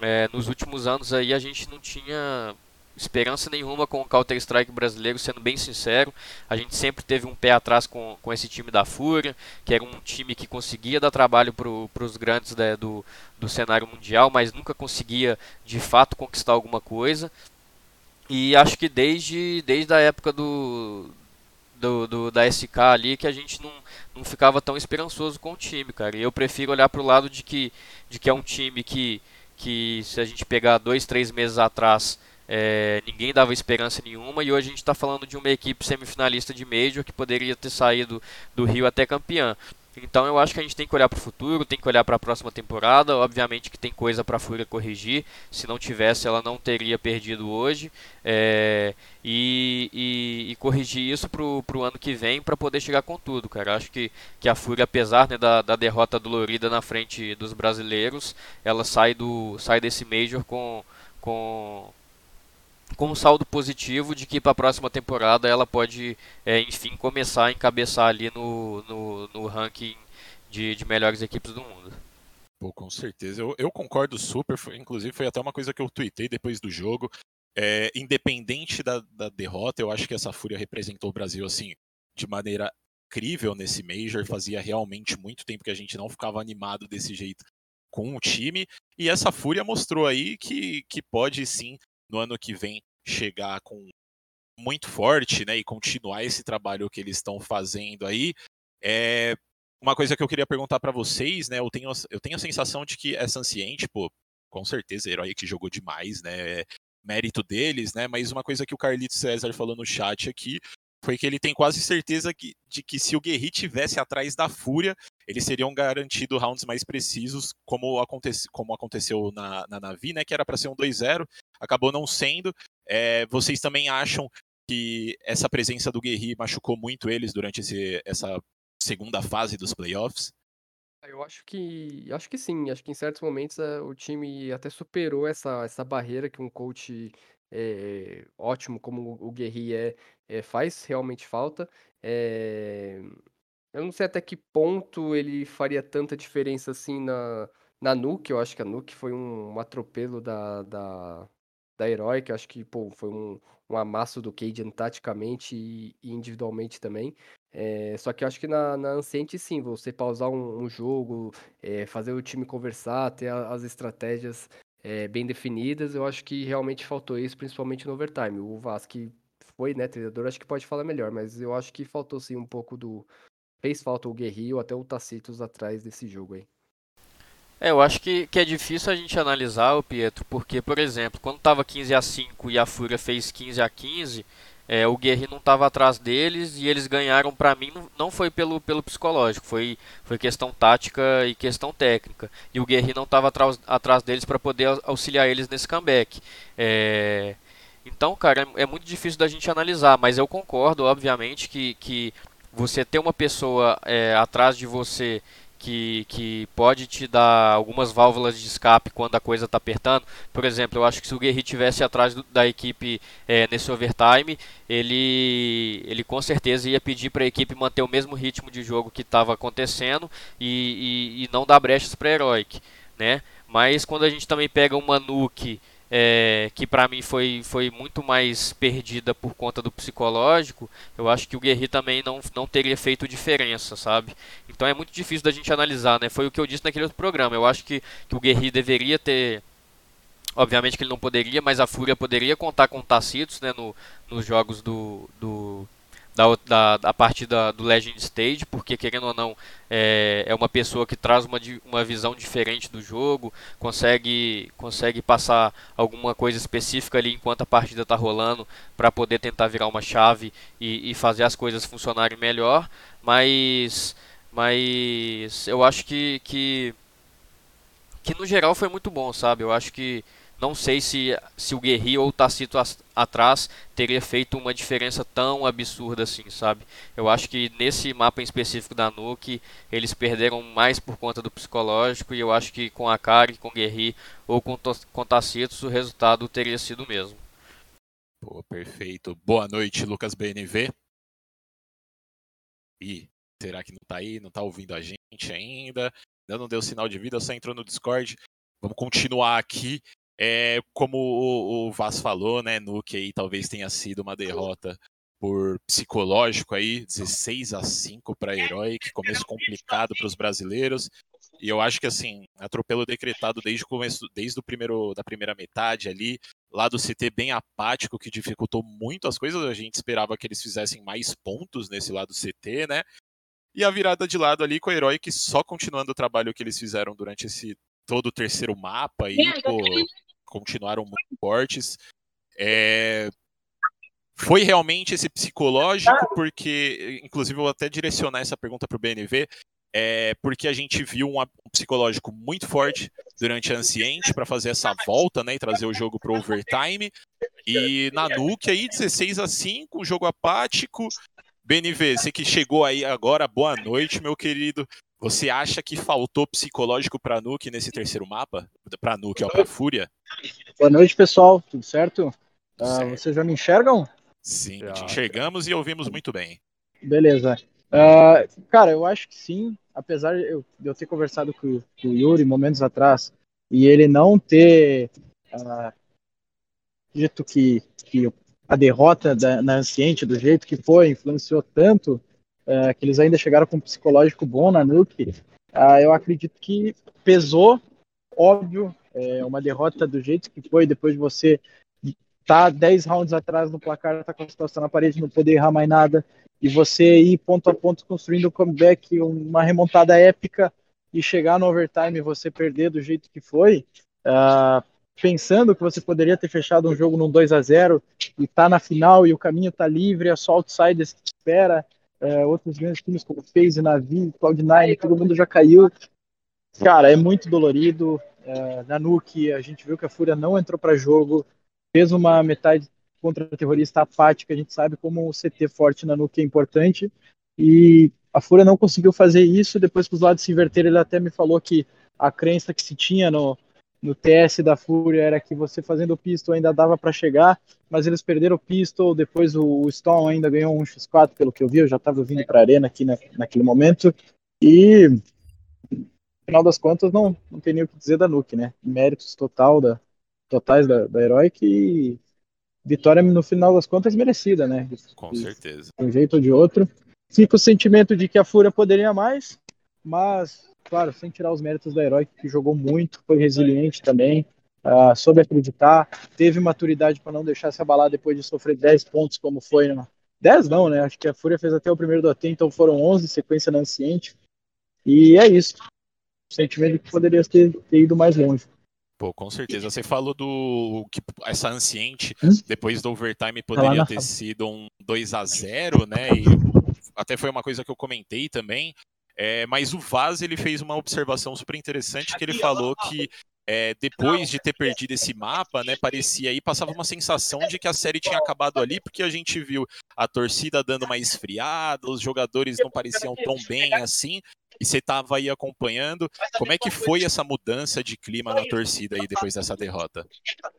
É, nos últimos anos aí a gente não tinha esperança nenhuma com o Counter-Strike brasileiro, sendo bem sincero. A gente sempre teve um pé atrás com, com esse time da Fúria, que era um time que conseguia dar trabalho para os grandes né, do, do cenário mundial, mas nunca conseguia de fato conquistar alguma coisa. E acho que desde, desde a época do, do, do, da SK ali que a gente não, não ficava tão esperançoso com o time, cara. Eu prefiro olhar para o lado de que, de que é um time que, que se a gente pegar dois, três meses atrás, é, ninguém dava esperança nenhuma. E hoje a gente está falando de uma equipe semifinalista de Major que poderia ter saído do Rio até campeã. Então eu acho que a gente tem que olhar para o futuro, tem que olhar para a próxima temporada. Obviamente que tem coisa para a Fúria corrigir. Se não tivesse, ela não teria perdido hoje. É, e, e, e, corrigir isso para o ano que vem para poder chegar com tudo, cara. Acho que, que a Fúria, apesar né, da, da derrota dolorida na frente dos brasileiros, ela sai, do, sai desse Major com, com com um saldo positivo de que para a próxima temporada ela pode, é, enfim, começar a encabeçar ali no, no, no ranking de, de, melhores equipes do mundo. Pô, com certeza. Eu, eu concordo super. Foi, inclusive, foi até uma coisa que eu tuitei depois do jogo. É, independente da, da derrota, eu acho que essa Fúria representou o Brasil assim de maneira incrível nesse Major. Fazia realmente muito tempo que a gente não ficava animado desse jeito com o time. E essa Fúria mostrou aí que, que pode sim no ano que vem chegar com muito forte, né, e continuar esse trabalho que eles estão fazendo aí. É uma coisa que eu queria perguntar para vocês, né, eu tenho, eu tenho a sensação de que essa Anciente, pô, com certeza, herói que jogou demais, né, é mérito deles, né, mas uma coisa que o Carlito César falou no chat aqui foi que ele tem quase certeza que, de que se o Guerri tivesse atrás da Fúria, eles seriam garantido rounds mais precisos, como, acontece, como aconteceu na, na Navi, né? Que era para ser um 2-0, acabou não sendo. É, vocês também acham que essa presença do Guerri machucou muito eles durante esse, essa segunda fase dos playoffs? Eu acho que acho que sim. Acho que em certos momentos uh, o time até superou essa, essa barreira que um coach é, ótimo como o Guerri é, é, faz realmente falta. É, eu não sei até que ponto ele faria tanta diferença assim na, na Nuke. Eu acho que a Nuke foi um, um atropelo da, da, da Heroic. Eu acho que pô, foi um, um amasso do Cajun taticamente e, e individualmente também. É, só que eu acho que na, na Anciente, sim, você pausar um, um jogo, é, fazer o time conversar, ter a, as estratégias é, bem definidas, eu acho que realmente faltou isso, principalmente no overtime. O Vasque foi, né, treinador, acho que pode falar melhor, mas eu acho que faltou sim um pouco do. Fez falta o Guerrero, até o Tacitus atrás desse jogo aí. É, eu acho que, que é difícil a gente analisar o Pietro, porque, por exemplo, quando estava 15 a 5 e a Fúria fez 15 a 15, é, o Guerri não estava atrás deles e eles ganharam para mim não foi pelo, pelo psicológico, foi, foi questão tática e questão técnica. E o Guerri não estava atrás, atrás deles para poder auxiliar eles nesse comeback. É, então, cara, é, é, muito difícil da gente analisar, mas eu concordo, obviamente, que, que você ter uma pessoa é, atrás de você que, que pode te dar algumas válvulas de escape quando a coisa está apertando. Por exemplo, eu acho que se o Guerri tivesse atrás do, da equipe é, nesse overtime, ele, ele com certeza ia pedir para a equipe manter o mesmo ritmo de jogo que estava acontecendo e, e, e, não dar brechas para Heroic. Né? Mas quando a gente também pega uma Nuke é, que para mim foi, foi muito mais perdida por conta do psicológico, eu acho que o Guerri também não, não teria feito diferença, sabe? Então é muito difícil da gente analisar, né? Foi o que eu disse naquele outro programa. Eu acho que, que o Guerri deveria ter. Obviamente que ele não poderia, mas a Fúria poderia contar com Tacitos né, no, nos jogos do, do, da, da, da partida do Legend Stage, porque querendo ou não é, é uma pessoa que traz uma, uma visão diferente do jogo, consegue, consegue passar alguma coisa específica ali enquanto a partida está rolando para poder tentar virar uma chave e, e fazer as coisas funcionarem melhor, mas, mas eu acho que, que, que no geral foi muito bom, sabe? Eu acho que não sei se, se o Guerri ou o Tacito atrás teria feito uma diferença tão absurda assim, sabe? Eu acho que nesse mapa em específico da Nuke, eles perderam mais por conta do psicológico e eu acho que com a Kari, com o Guerri ou com, com Tacitos o resultado teria sido o mesmo. Pô, perfeito. Boa noite, Lucas BNV. E será que não tá aí? Não tá ouvindo a gente ainda? Ainda não deu sinal de vida, só entrou no Discord. Vamos continuar aqui é, como o, o Vaz falou, né, Nuke aí talvez tenha sido uma derrota por psicológico aí, 16 a 5 para Herói, que começo complicado para os brasileiros. E eu acho que assim, atropelo decretado desde o começo, desde o primeiro da primeira metade ali, lá do CT bem apático, que dificultou muito as coisas. A gente esperava que eles fizessem mais pontos nesse lado do CT, né? E a virada de lado ali com o Herói, que só continuando o trabalho que eles fizeram durante esse todo o terceiro mapa aí, pô, continuaram muito fortes. É, foi realmente esse psicológico, porque, inclusive, eu vou até direcionar essa pergunta para o BNV, é, porque a gente viu um, um, psicológico muito forte durante a Anciente para fazer essa volta né, e trazer o jogo para overtime. E na Nuke aí, 16 a 5, jogo apático. BNV, você que chegou aí agora, boa noite, meu querido. Você acha que faltou psicológico para Nuke nesse terceiro mapa? Para Nuke, ó, para Fúria? Boa noite, pessoal. Tudo certo? Uh, vocês já me enxergam? Sim, já. te enxergamos e ouvimos muito bem. Beleza. Uh, cara, eu acho que sim. Apesar de eu, de eu ter conversado com, com, o Yuri momentos atrás e ele não ter uh, dito que, que a derrota da, na Anciente, do jeito que foi, influenciou tanto, é, que eles ainda chegaram com um psicológico bom na Nuke, uh, eu acredito que pesou, óbvio, é, uma derrota do jeito que foi, depois de você tá 10 rounds atrás no placar, tá com a situação na parede, não poder errar mais nada, e você ir ponto a ponto construindo um comeback, uma remontada épica, e chegar no overtime e você perder do jeito que foi, uh, pensando que você poderia ter fechado um jogo num 2 a 0 e tá na final e o caminho tá livre, é só outsiders que espera, é, outros grandes times como FaZe, Navi, Cloud9, todo mundo já caiu. Cara, é muito dolorido. É, na Nuke, a gente viu que a Fúria não entrou para jogo, fez uma metade contra terrorista apática. A gente sabe como o CT forte na Nuke é importante. E a Fúria não conseguiu fazer isso. Depois que os lados se inverteram, ele até me falou que a crença que se tinha no, no TS da Fúria era que você fazendo o pistol ainda dava para chegar, mas eles perderam o pistol, depois o Stone ainda ganhou um X4, pelo que eu vi, eu já estava vindo para a arena aqui na, naquele momento, e no final das contas não, não tem nem o que dizer da Nuke, né? Méritos total da, totais da, da Heroic e vitória no final das contas merecida, né? Com certeza. De um jeito ou de outro. Fica o sentimento de que a Fúria poderia mais, mas claro, sem tirar os méritos da Herói, que jogou muito, foi resiliente também, uh, soube acreditar, teve maturidade para não deixar se abalar depois de sofrer 10 pontos, como foi. No... 10 não, né? Acho que a Fúria fez até o primeiro do AT, então foram 11 sequência na Anciente. E é isso. O sentimento que poderia ter, ter ido mais longe. Pô, com certeza. Você falou do que essa anciente, Hum? depois do overtime, Tá poderia ter sido um 2 a 0 né? E até foi uma coisa que eu comentei também. É, mas o Vaz ele fez uma observação super interessante que ele falou que é, depois de ter perdido esse mapa, né, parecia aí, passava uma sensação de que a série tinha acabado ali, porque a gente viu a torcida dando uma esfriada, os jogadores não pareciam tão bem assim, e você estava aí acompanhando. Como é que foi essa mudança de clima na torcida aí depois dessa derrota?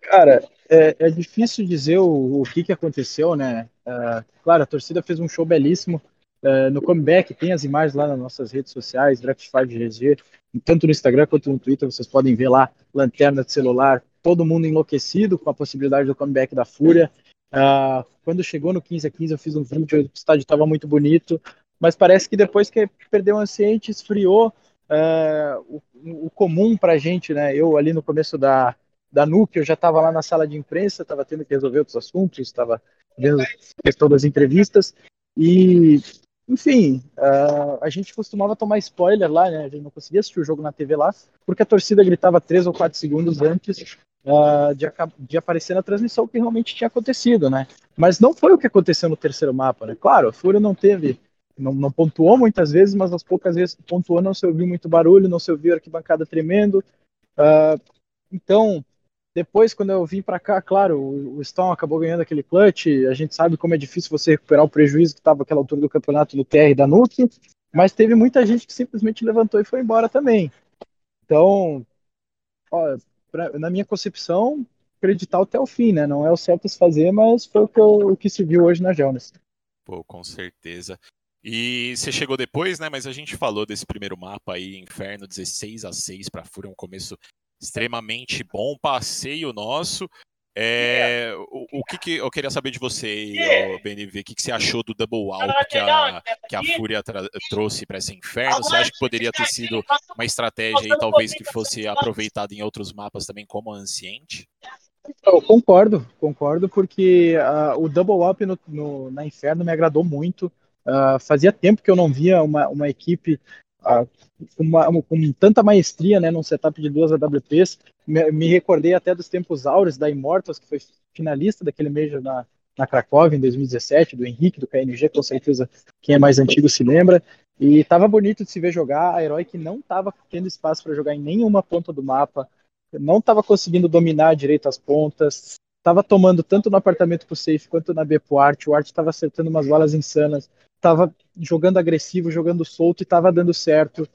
Cara, é, é difícil dizer o, o que, que aconteceu, né? É, claro, a torcida fez um show belíssimo. É, no comeback, tem as imagens lá nas nossas redes sociais, Draft5GG, tanto no Instagram quanto no Twitter, vocês podem ver lá, lanterna de celular, todo mundo enlouquecido com a possibilidade do comeback da Fúria. Ah, quando chegou no 15 a 15, eu fiz um vídeo, o estádio estava muito bonito, mas parece que depois que perdeu o anciente, esfriou é, o, o comum pra gente, né? Eu ali no começo da, da NUC, eu já estava lá na sala de imprensa, estava tendo que resolver outros assuntos, estava vendo a questão das entrevistas, e, enfim, uh, a gente costumava tomar spoiler lá, né? A gente não conseguia assistir o jogo na TV lá, porque a torcida gritava três ou quatro segundos antes uh, de, de, aparecer na transmissão o que realmente tinha acontecido, né? Mas não foi o que aconteceu no terceiro mapa, né? Claro, a Fúria não teve, não, não pontuou muitas vezes, mas as poucas vezes que pontuou não se ouviu muito barulho, não se ouviu arquibancada tremendo. Uh, então, depois, quando eu vim para cá, claro, o, Stone acabou ganhando aquele clutch. A gente sabe como é difícil você recuperar o prejuízo que estava naquela altura do campeonato no TR da Nuke, mas teve muita gente que simplesmente levantou e foi embora também. Então, ó, pra, na minha concepção, acreditar até o fim, né? Não é o certo se fazer, mas foi o que, eu, o que se viu hoje na Gelnes. Pô, com certeza. E você chegou depois, né? Mas a gente falou desse primeiro mapa aí, Inferno 16 a 6 para Fúria, um começo extremamente bom, passeio nosso. É, o, o que, que, eu queria saber de você, BNV, o que, que você achou do double alp que a, que a Fúria trouxe para esse inferno? Você acha que poderia ter sido uma estratégia aí, talvez que fosse aproveitada em outros mapas também, como a Anciente? Eu concordo, concordo, porque uh, o double alp no, no, na Inferno me agradou muito. Uh, fazia tempo que eu não via uma, uma equipe com, uma, com, tanta maestria né, num setup de duas AWPs. Me, me, recordei até dos tempos áureos da Immortals, que foi finalista daquele Major na, na Cracóvia em 2017, do Henrique, do KNG, com certeza quem é mais antigo se lembra. E tava bonito de se ver jogar. A Heroic não tava tendo espaço para jogar em nenhuma ponta do mapa, não tava conseguindo dominar direito as pontas, tava tomando tanto no apartamento pro safe quanto na B pro Art. O Art tava acertando umas balas insanas, tava jogando agressivo, jogando solto e tava dando certo.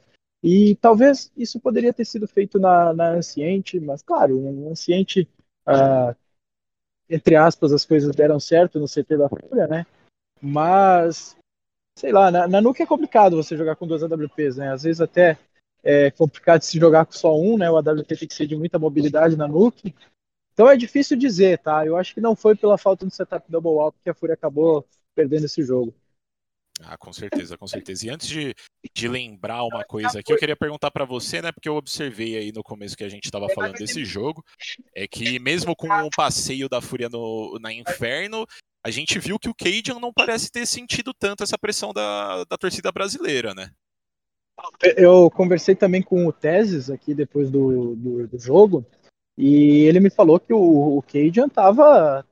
E talvez isso poderia ter sido feito na, na Anciente, mas claro, na Anciente, uh, entre aspas, as coisas deram certo no CT da Fúria, né? Mas, sei lá, na, na Nuke é complicado você jogar com duas AWPs, né? Às vezes até é complicado se jogar com só um, né? O AWP tem que ser de muita mobilidade na Nuke. Então é difícil dizer, tá? Eu acho que não foi pela falta de setup double up que a Fúria acabou perdendo esse jogo. Ah, com certeza, com certeza. E antes de, de lembrar uma coisa aqui, eu queria perguntar para você, né? Porque eu observei aí no começo que a gente estava falando desse jogo, é que mesmo com o passeio da Fúria no, na Inferno, a gente viu que o Cajun não parece ter sentido tanto essa pressão da, da torcida brasileira, né? Eu conversei também com o Teses aqui depois do, do, do jogo, e ele me falou que o, o Cajun tava,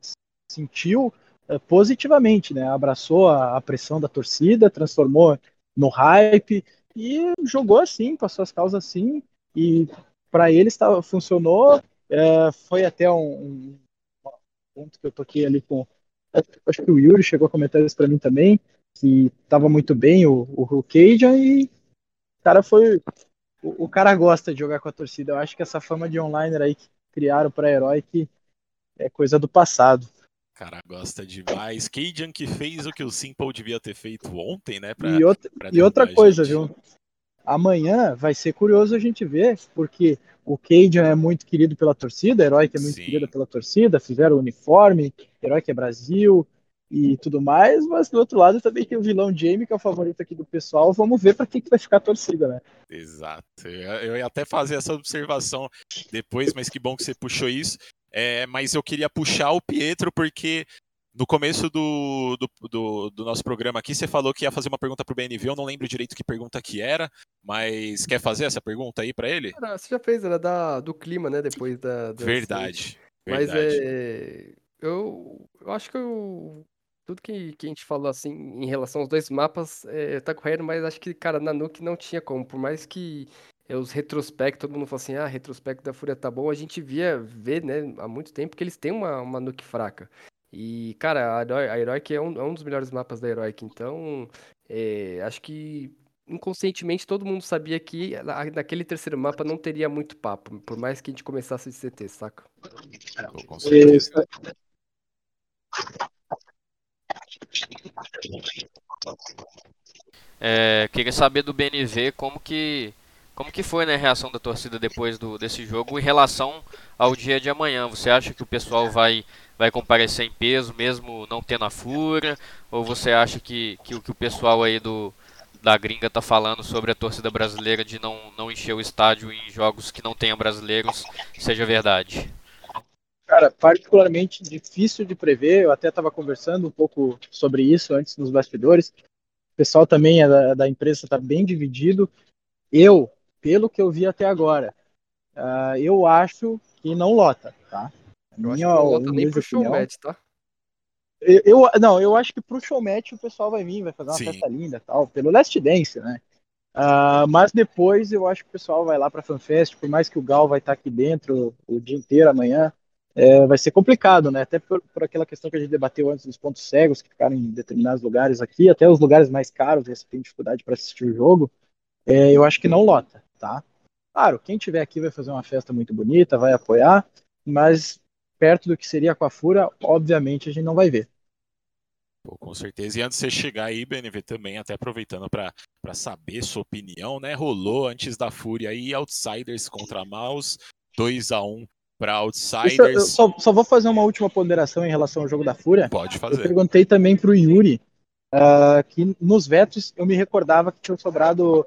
sentiu positivamente, né? Abraçou a, a, pressão da torcida, transformou no hype e jogou assim, passou as causas assim. E para ele estava, funcionou. É, foi até um, um, ponto que eu toquei ali com. Acho que o Yuri chegou a comentar isso para mim também, que estava muito bem o, o, e o cara foi. O, o, cara gosta de jogar com a torcida. Eu acho que essa fama de online aí que criaram para herói que é coisa do passado cara gosta demais. Cajun que fez o que o Simple devia ter feito ontem, né? Pra, e outra, e outra coisa, viu? Amanhã vai ser curioso a gente ver, porque o Cajun é muito querido pela torcida, Herói que é muito Sim. querido pela torcida, fizeram o uniforme, Herói que é Brasil e tudo mais, mas do outro lado também tem o vilão Jamie, que é o favorito aqui do pessoal. Vamos ver para quem que vai ficar a torcida, né? Exato. Eu ia até fazer essa observação depois, mas que bom que você puxou isso. É, mas eu queria puxar o Pietro porque No começo do, do, do, do, nosso programa aqui, você falou que ia fazer uma pergunta para o BNV. Eu não lembro direito que pergunta que era, mas quer fazer essa pergunta aí para ele? Era, você já fez, era da, do clima, né? Depois da. da verdade, Mas é. Eu, eu acho que eu, tudo que, que a gente falou assim em relação aos dois mapas é, tá correto, mas acho que, cara, na Nuke não tinha como. Por mais que é, os retrospectos, todo mundo fala assim, ah, retrospecto da Fúria tá bom, a gente via, vê, né, há muito tempo que eles têm uma, uma Nuke fraca. E, cara, a, Heroic é um, é um dos melhores mapas da Heroic, então é, acho que inconscientemente todo mundo sabia que naquele terceiro mapa não teria muito papo, por mais que a gente começasse de CT, saca? Com certeza. É, queria saber do BNV como que como que foi né, a reação da torcida depois do, desse jogo em relação ao dia de amanhã? Você acha que o pessoal vai, vai comparecer em peso mesmo não tendo a fúria? Ou você acha que, que o que o pessoal aí do, da gringa tá falando sobre a torcida brasileira de não, não encher o estádio em jogos que não tenham brasileiros seja verdade? Cara, particularmente difícil de prever. Eu até estava conversando um pouco sobre isso antes nos bastidores. O pessoal também é da, da imprensa está bem dividido. Eu, pelo que eu vi até agora, uh, eu acho que não lota, tá? Eu acho que não lota nem pro showmatch, tá? Eu, eu, não, eu acho que pro showmatch o pessoal vai vir, vai fazer uma Sim. festa linda tal, pelo Last Dance, né? Uh, mas depois eu acho que o pessoal vai lá pra FanFest, por mais que o Gal vai estar aqui dentro o dia inteiro amanhã, é, vai ser complicado, né? Até por, por, aquela questão que a gente debateu antes dos pontos cegos que ficaram em determinados lugares aqui, até os lugares mais caros, você tem dificuldade para assistir o jogo. É, eu acho que não lota tá? Claro, quem tiver aqui vai fazer uma festa muito bonita, vai apoiar, mas perto do que seria com a Fura, obviamente a gente não vai ver. Pô, com certeza. E antes de você chegar aí, BNV, também, até aproveitando para saber sua opinião, né? Rolou antes da Fúria aí Outsiders contra Maus, 2 a 1 para Outsiders. Eu só, só, vou fazer uma última ponderação em relação ao jogo da Fúria. Pode fazer. Eu perguntei também para o Yuri uh, que nos vetos eu me recordava que tinha sobrado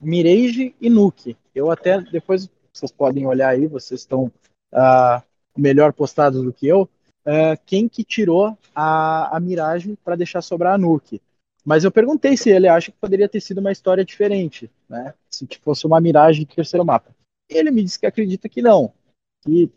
Mirage e Nuke. Eu até, depois vocês podem olhar aí, vocês estão uh, melhor postados do que eu, uh, quem que tirou a, a Mirage para deixar sobrar a Nuke. Mas eu perguntei se ele acha que poderia ter sido uma história diferente, né? Se fosse uma Mirage de terceiro mapa. Ele me disse que acredita que não, que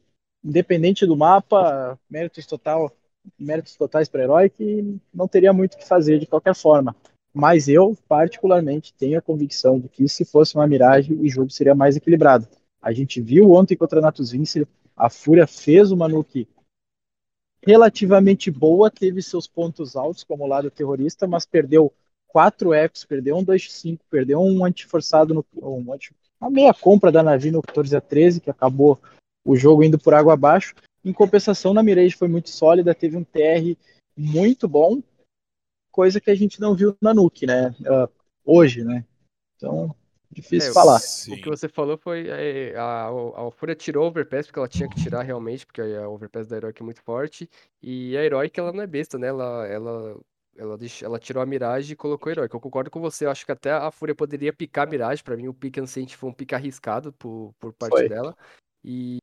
independente do mapa, méritos total, méritos totais para herói que não teria muito o que fazer de qualquer forma. Mas eu, particularmente, tenho a convicção de que se fosse uma miragem, o jogo seria mais equilibrado. A gente viu ontem contra a Natus Vince, a Fúria fez uma nuke relativamente boa, teve seus pontos altos como lado terrorista, mas perdeu quatro ecos, perdeu um 2x5, perdeu um antiforçado no um uma meia compra da Navi no 14 a 13, que acabou o jogo indo por água abaixo. Em compensação, na Mirage foi muito sólida, teve um TR muito bom, coisa que a gente não viu na Nuke, né? Uh, hoje, né? Então, difícil é, falar. Sim. O que você falou foi é, a, a Fúria tirou o overpass porque ela tinha que tirar realmente, porque a overpass da Heroic é muito forte. E a Heroic ela não é besta, né? Ela, ela, ela, deixa, ela tirou a Mirage e colocou a Heroic. Eu concordo com você, eu acho que até a Fúria poderia picar a Mirage. Para mim, o pick Ancient foi um pick arriscado por, por parte foi. dela. E,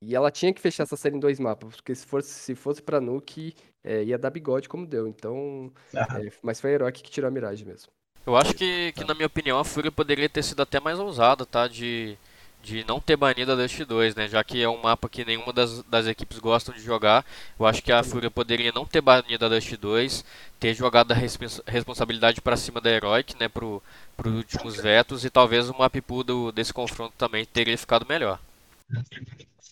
e ela tinha que fechar essa série em dois mapas, porque se fosse, se fosse pra Nuke, é, ia dar bigode como deu. Então. Ah. É, mas foi a Heroic que tirou a Mirage mesmo. Eu acho que, que, na minha opinião, a Fúria poderia ter sido até mais ousada, tá? De, de não ter banido a Dust 2, né? Já que é um mapa que nenhuma das, das equipes gostam de jogar. Eu acho que a Fúria poderia não ter banido a Dust 2, ter jogado a respons responsabilidade para cima da Heroic, né? Pro, pro últimos vetos e talvez o map pool do, desse confronto também teria ficado melhor.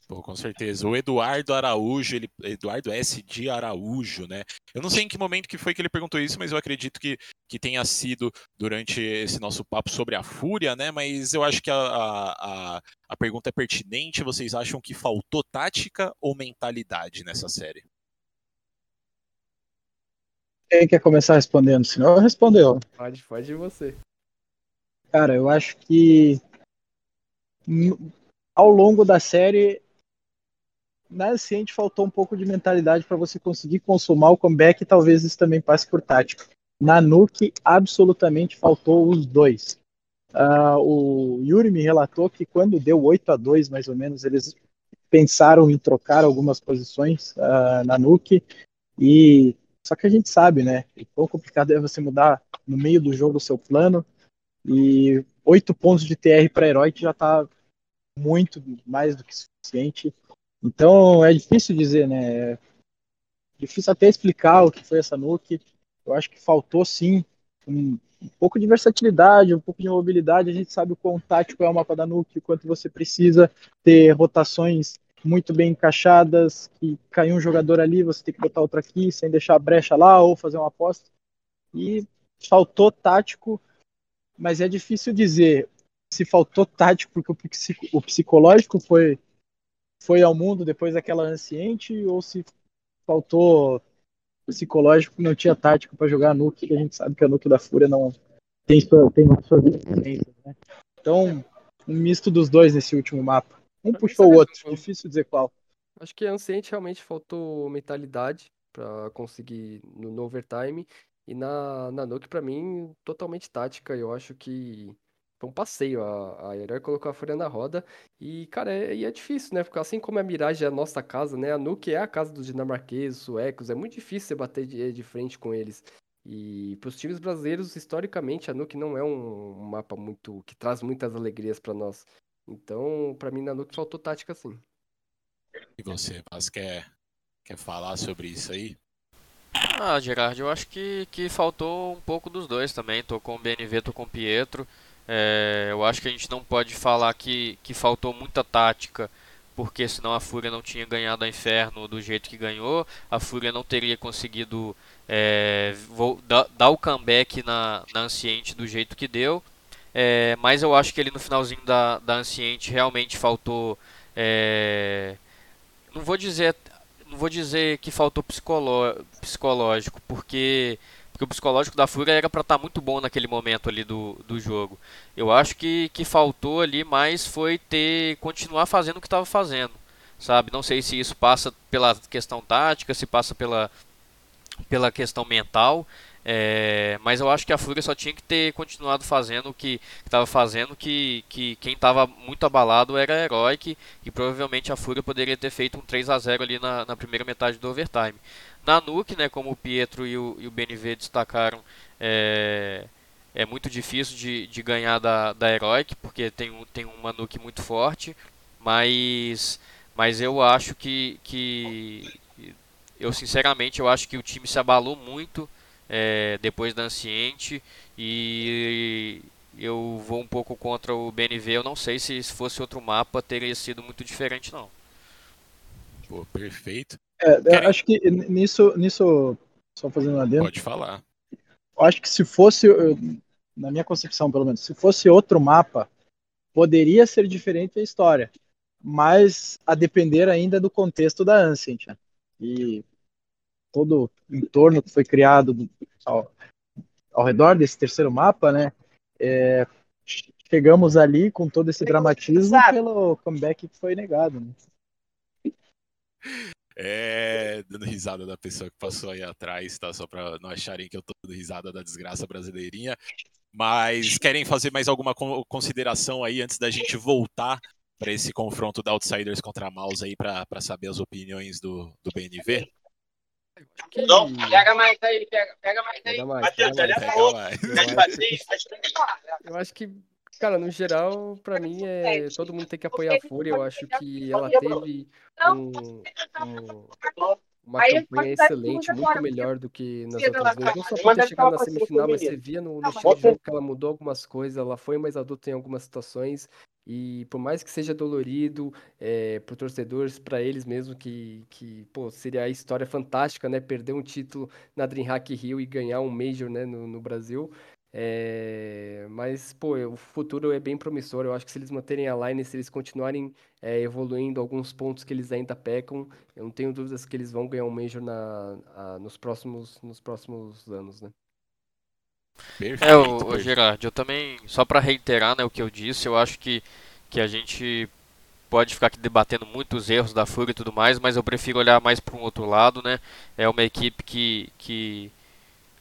Pô, com certeza. O Eduardo Araújo, ele, Eduardo S. de Araújo, né? Eu não sei em que momento que foi que ele perguntou isso, mas eu acredito que, que tenha sido durante esse nosso papo sobre a fúria, né? Mas eu acho que a, a, a pergunta é pertinente. Vocês acham que faltou tática ou mentalidade nessa série? Quem quer começar respondendo? Senão eu respondeu. Pode, pode você. Cara, eu acho que ao longo da série na Ciente faltou um pouco de mentalidade para você conseguir consumar o comeback e talvez isso também passe por tática. Na Nuke, absolutamente faltou os dois. Uh, o Yuri me relatou que quando deu 8 a 2 mais ou menos, eles pensaram em trocar algumas posições uh, na Nuke E só que a gente sabe, né? O quão complicado é você mudar no meio do jogo o seu plano. E oito pontos de TR para herói que já tá muito mais do que suficiente. Então é difícil dizer, né? É difícil até explicar o que foi essa nuke. Eu acho que faltou sim um, um, pouco de versatilidade, um pouco de mobilidade. A gente sabe o quão tático é o mapa da nuke, o quanto você precisa ter rotações muito bem encaixadas, que caiu um jogador ali, você tem que botar outro aqui, sem deixar a brecha lá, ou fazer uma aposta. E faltou tático, mas é difícil dizer se faltou tático porque o, psicológico foi foi ao mundo depois daquela anciente ou se faltou psicológico não tinha tático para jogar a Nuke, que a gente sabe que a Nuke da Fúria não tem sua, tem sua né? Então, um misto dos dois nesse último mapa. Um puxou o outro, difícil dizer qual. Acho que a Anciente realmente faltou mentalidade para conseguir no, no, overtime. E na, na Nuke, para mim, totalmente tática. Eu acho que um passeio. A, a Herói colocou a Fúria na roda. E, cara, é, e é difícil, né? Porque assim como a Mirage é a nossa casa, né? A Nuke é a casa dos dinamarqueses, suecos. É muito difícil você bater de, de frente com eles. E para os times brasileiros, historicamente, a Nuke não é um, mapa muito que traz muitas alegrias para nós. Então, para mim, na Nuke faltou tática sim. E você, Paz, quer, quer falar sobre isso aí? Ah, Gerard, eu acho que, que faltou um pouco dos dois também. Tô com o BNV, tô com o Pietro. É, eu acho que a gente não pode falar que, que faltou muita tática, porque senão a Fúria não tinha ganhado a Inferno do jeito que ganhou. A Fúria não teria conseguido é, dar, dar, o comeback na, na Anciente do jeito que deu. É, mas eu acho que ele no finalzinho da, da Anciente realmente faltou. É, não vou dizer. Não vou dizer que faltou psicológico, porque, porque o psicológico da Fúria era para estar tá muito bom naquele momento ali do, do jogo. Eu acho que, que faltou ali mais foi ter continuar fazendo o que estava fazendo, sabe? Não sei se isso passa pela questão tática, se passa pela, pela questão mental, é, mas eu acho que a Fúria só tinha que ter continuado fazendo o que estava fazendo, que, que quem estava muito abalado era a Heroic, e provavelmente a Fúria poderia ter feito um 3 a 0 ali na, na primeira metade do overtime. Na Nuke, né, como o Pietro e o, e o BNV destacaram, é, é muito difícil de, de ganhar da, da Heroic, porque tem, tem uma Nuke muito forte, mas, mas eu acho que, que eu sinceramente eu acho que o time se abalou muito é, depois da Anciente e eu vou um pouco contra o BNV. Eu não sei se, se fosse outro mapa teria sido muito diferente não. Pô, perfeito. É, acho que nisso, nisso, só fazendo uma dentro. Pode falar. Eu acho que se fosse, na minha concepção pelo menos, se fosse outro mapa, poderia ser diferente a história, mas a depender ainda do contexto da Ancient. Né? E todo o entorno que foi criado ao, ao redor desse terceiro mapa, né? É, chegamos ali com todo esse dramatismo pelo comeback que foi negado. Né? É, dando risada da pessoa que passou aí atrás, tá? Só para não acharem que eu tô dando risada da desgraça brasileirinha. Mas querem fazer mais alguma consideração aí antes da gente voltar para esse confronto da Outsiders contra a Mouse aí para saber as opiniões do, do BNV? Não, pega mais aí, pega, pega mais aí. Pega mais, Matheus, pega mais. Pega mais. Eu acho que, cara, no geral, pra mim, é todo mundo tem que apoiar a Fúria. Eu acho que ela teve um, um, uma campanha excelente, muito melhor do que nas outras vezes. Não só por ter chegado na semifinal, mas você via no, no estilo de jogo que ela mudou algumas coisas, ela foi mais adulta em algumas situações. E por mais que seja dolorido é, para torcedores, para eles mesmo, que, que pô, seria a história fantástica, né? Perder um título na DreamHack Rio e ganhar um Major né, no, no Brasil. É, mas, pô, o futuro é bem promissor. Eu acho que se eles manterem a line, se eles continuarem é, evoluindo alguns pontos que eles ainda pecam, eu não tenho dúvidas que eles vão ganhar um Major na, a, nos, próximos, nos próximos anos, né? Perfeito, é, o, o Gerard, eu também, só para reiterar né, o que eu disse, eu acho que, que a gente pode ficar aqui debatendo muitos erros da Fúria e tudo mais, mas eu prefiro olhar mais para um outro lado, né? É uma equipe que, que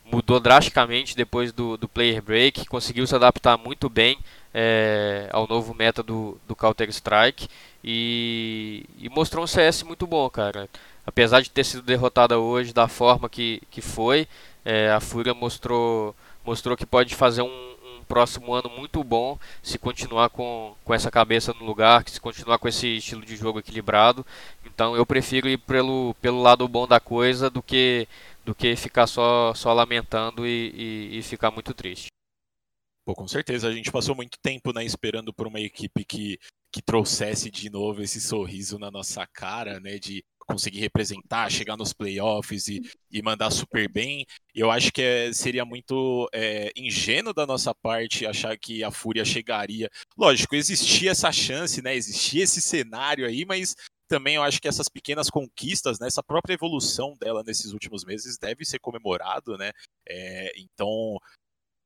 mudou drasticamente depois do, do player break, conseguiu se adaptar muito bem é, ao novo meta do, do Counter Strike e, e, mostrou um CS muito bom, cara. apesar de ter sido derrotada hoje da forma que, que foi, é, a Fúria mostrou, mostrou que pode fazer um, um, próximo ano muito bom se continuar com, com essa cabeça no lugar, se continuar com esse estilo de jogo equilibrado. Então eu prefiro ir pelo, pelo lado bom da coisa do que, do que ficar só, só lamentando e, e, e ficar muito triste. Pô, com certeza, a gente passou muito tempo né, esperando por uma equipe que, que trouxesse de novo esse sorriso na nossa cara, né? De conseguir representar, chegar nos playoffs e, e mandar super bem. Eu acho que é, seria muito é, ingênuo da nossa parte achar que a Fúria chegaria. Lógico, existia essa chance, né? Existia esse cenário aí, mas também eu acho que essas pequenas conquistas, né, essa própria evolução dela nesses últimos meses deve ser comemorado, né? É, então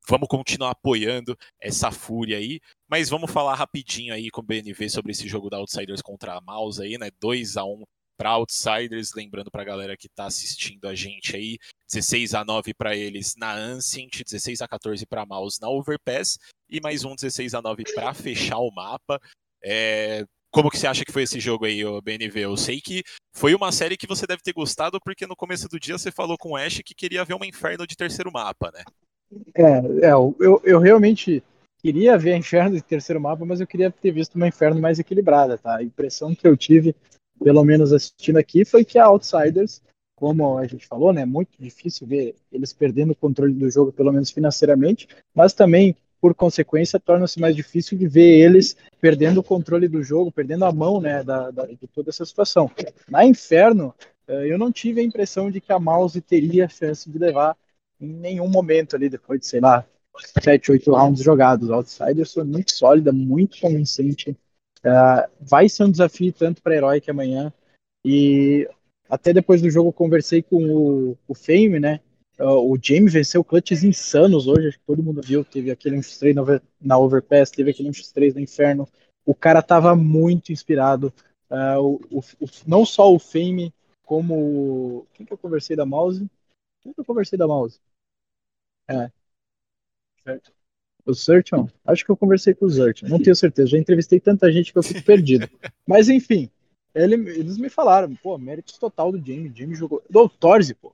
vamos continuar apoiando essa fúria aí, mas vamos falar rapidinho aí com o BNV sobre esse jogo da Outsiders contra a Mouse aí, né? 2 a 1 para Outsiders, lembrando para a galera que está assistindo a gente aí, 16 a 9 para eles na Ancient, 16 a 14 para Mouse na Overpass e mais um 16 a 9 para fechar o mapa. É, como que você acha que foi esse jogo aí, o BNV? Eu sei que foi uma série que você deve ter gostado, porque no começo do dia você falou com o Ash que queria ver uma inferno de terceiro mapa, né? É, é eu, eu realmente queria ver inferno de terceiro mapa, mas eu queria ter visto uma inferno mais equilibrada, tá? A impressão que eu tive pelo menos assistindo aqui, foi que a Outsiders, como a gente falou, né, é muito difícil ver eles perdendo o controle do jogo, pelo menos financeiramente, mas também, por consequência, torna-se mais difícil de ver eles perdendo o controle do jogo, perdendo a mão né, da, da, de toda essa situação. Na Inferno, eh, eu não tive a impressão de que a Mouse teria chance de levar em nenhum momento ali, depois de, sei lá, sete, oito rounds jogados. A Outsiders foi muito sólida, muito convincente, Uh, vai ser um desafio tanto para Herói que amanhã. E até depois do jogo conversei com o, o Fame, né? Uh, o Jamie venceu clutches insanos hoje, acho que todo mundo viu. Teve aquele 1x3 na, na Overpass, teve aquele 1x3 no Inferno. O cara tava muito inspirado. Uh, o, o, o, não só o Fame, como. Quem que eu conversei da Mouse? Quem que eu conversei da Mouse? É. Certo. O Zertion? Acho que eu conversei com o Zertion, não tenho certeza. Já entrevistei tanta gente que eu fico perdido. Mas enfim, ele, eles me falaram, pô, méritos total do Jamie. Jamie jogou. Do pô.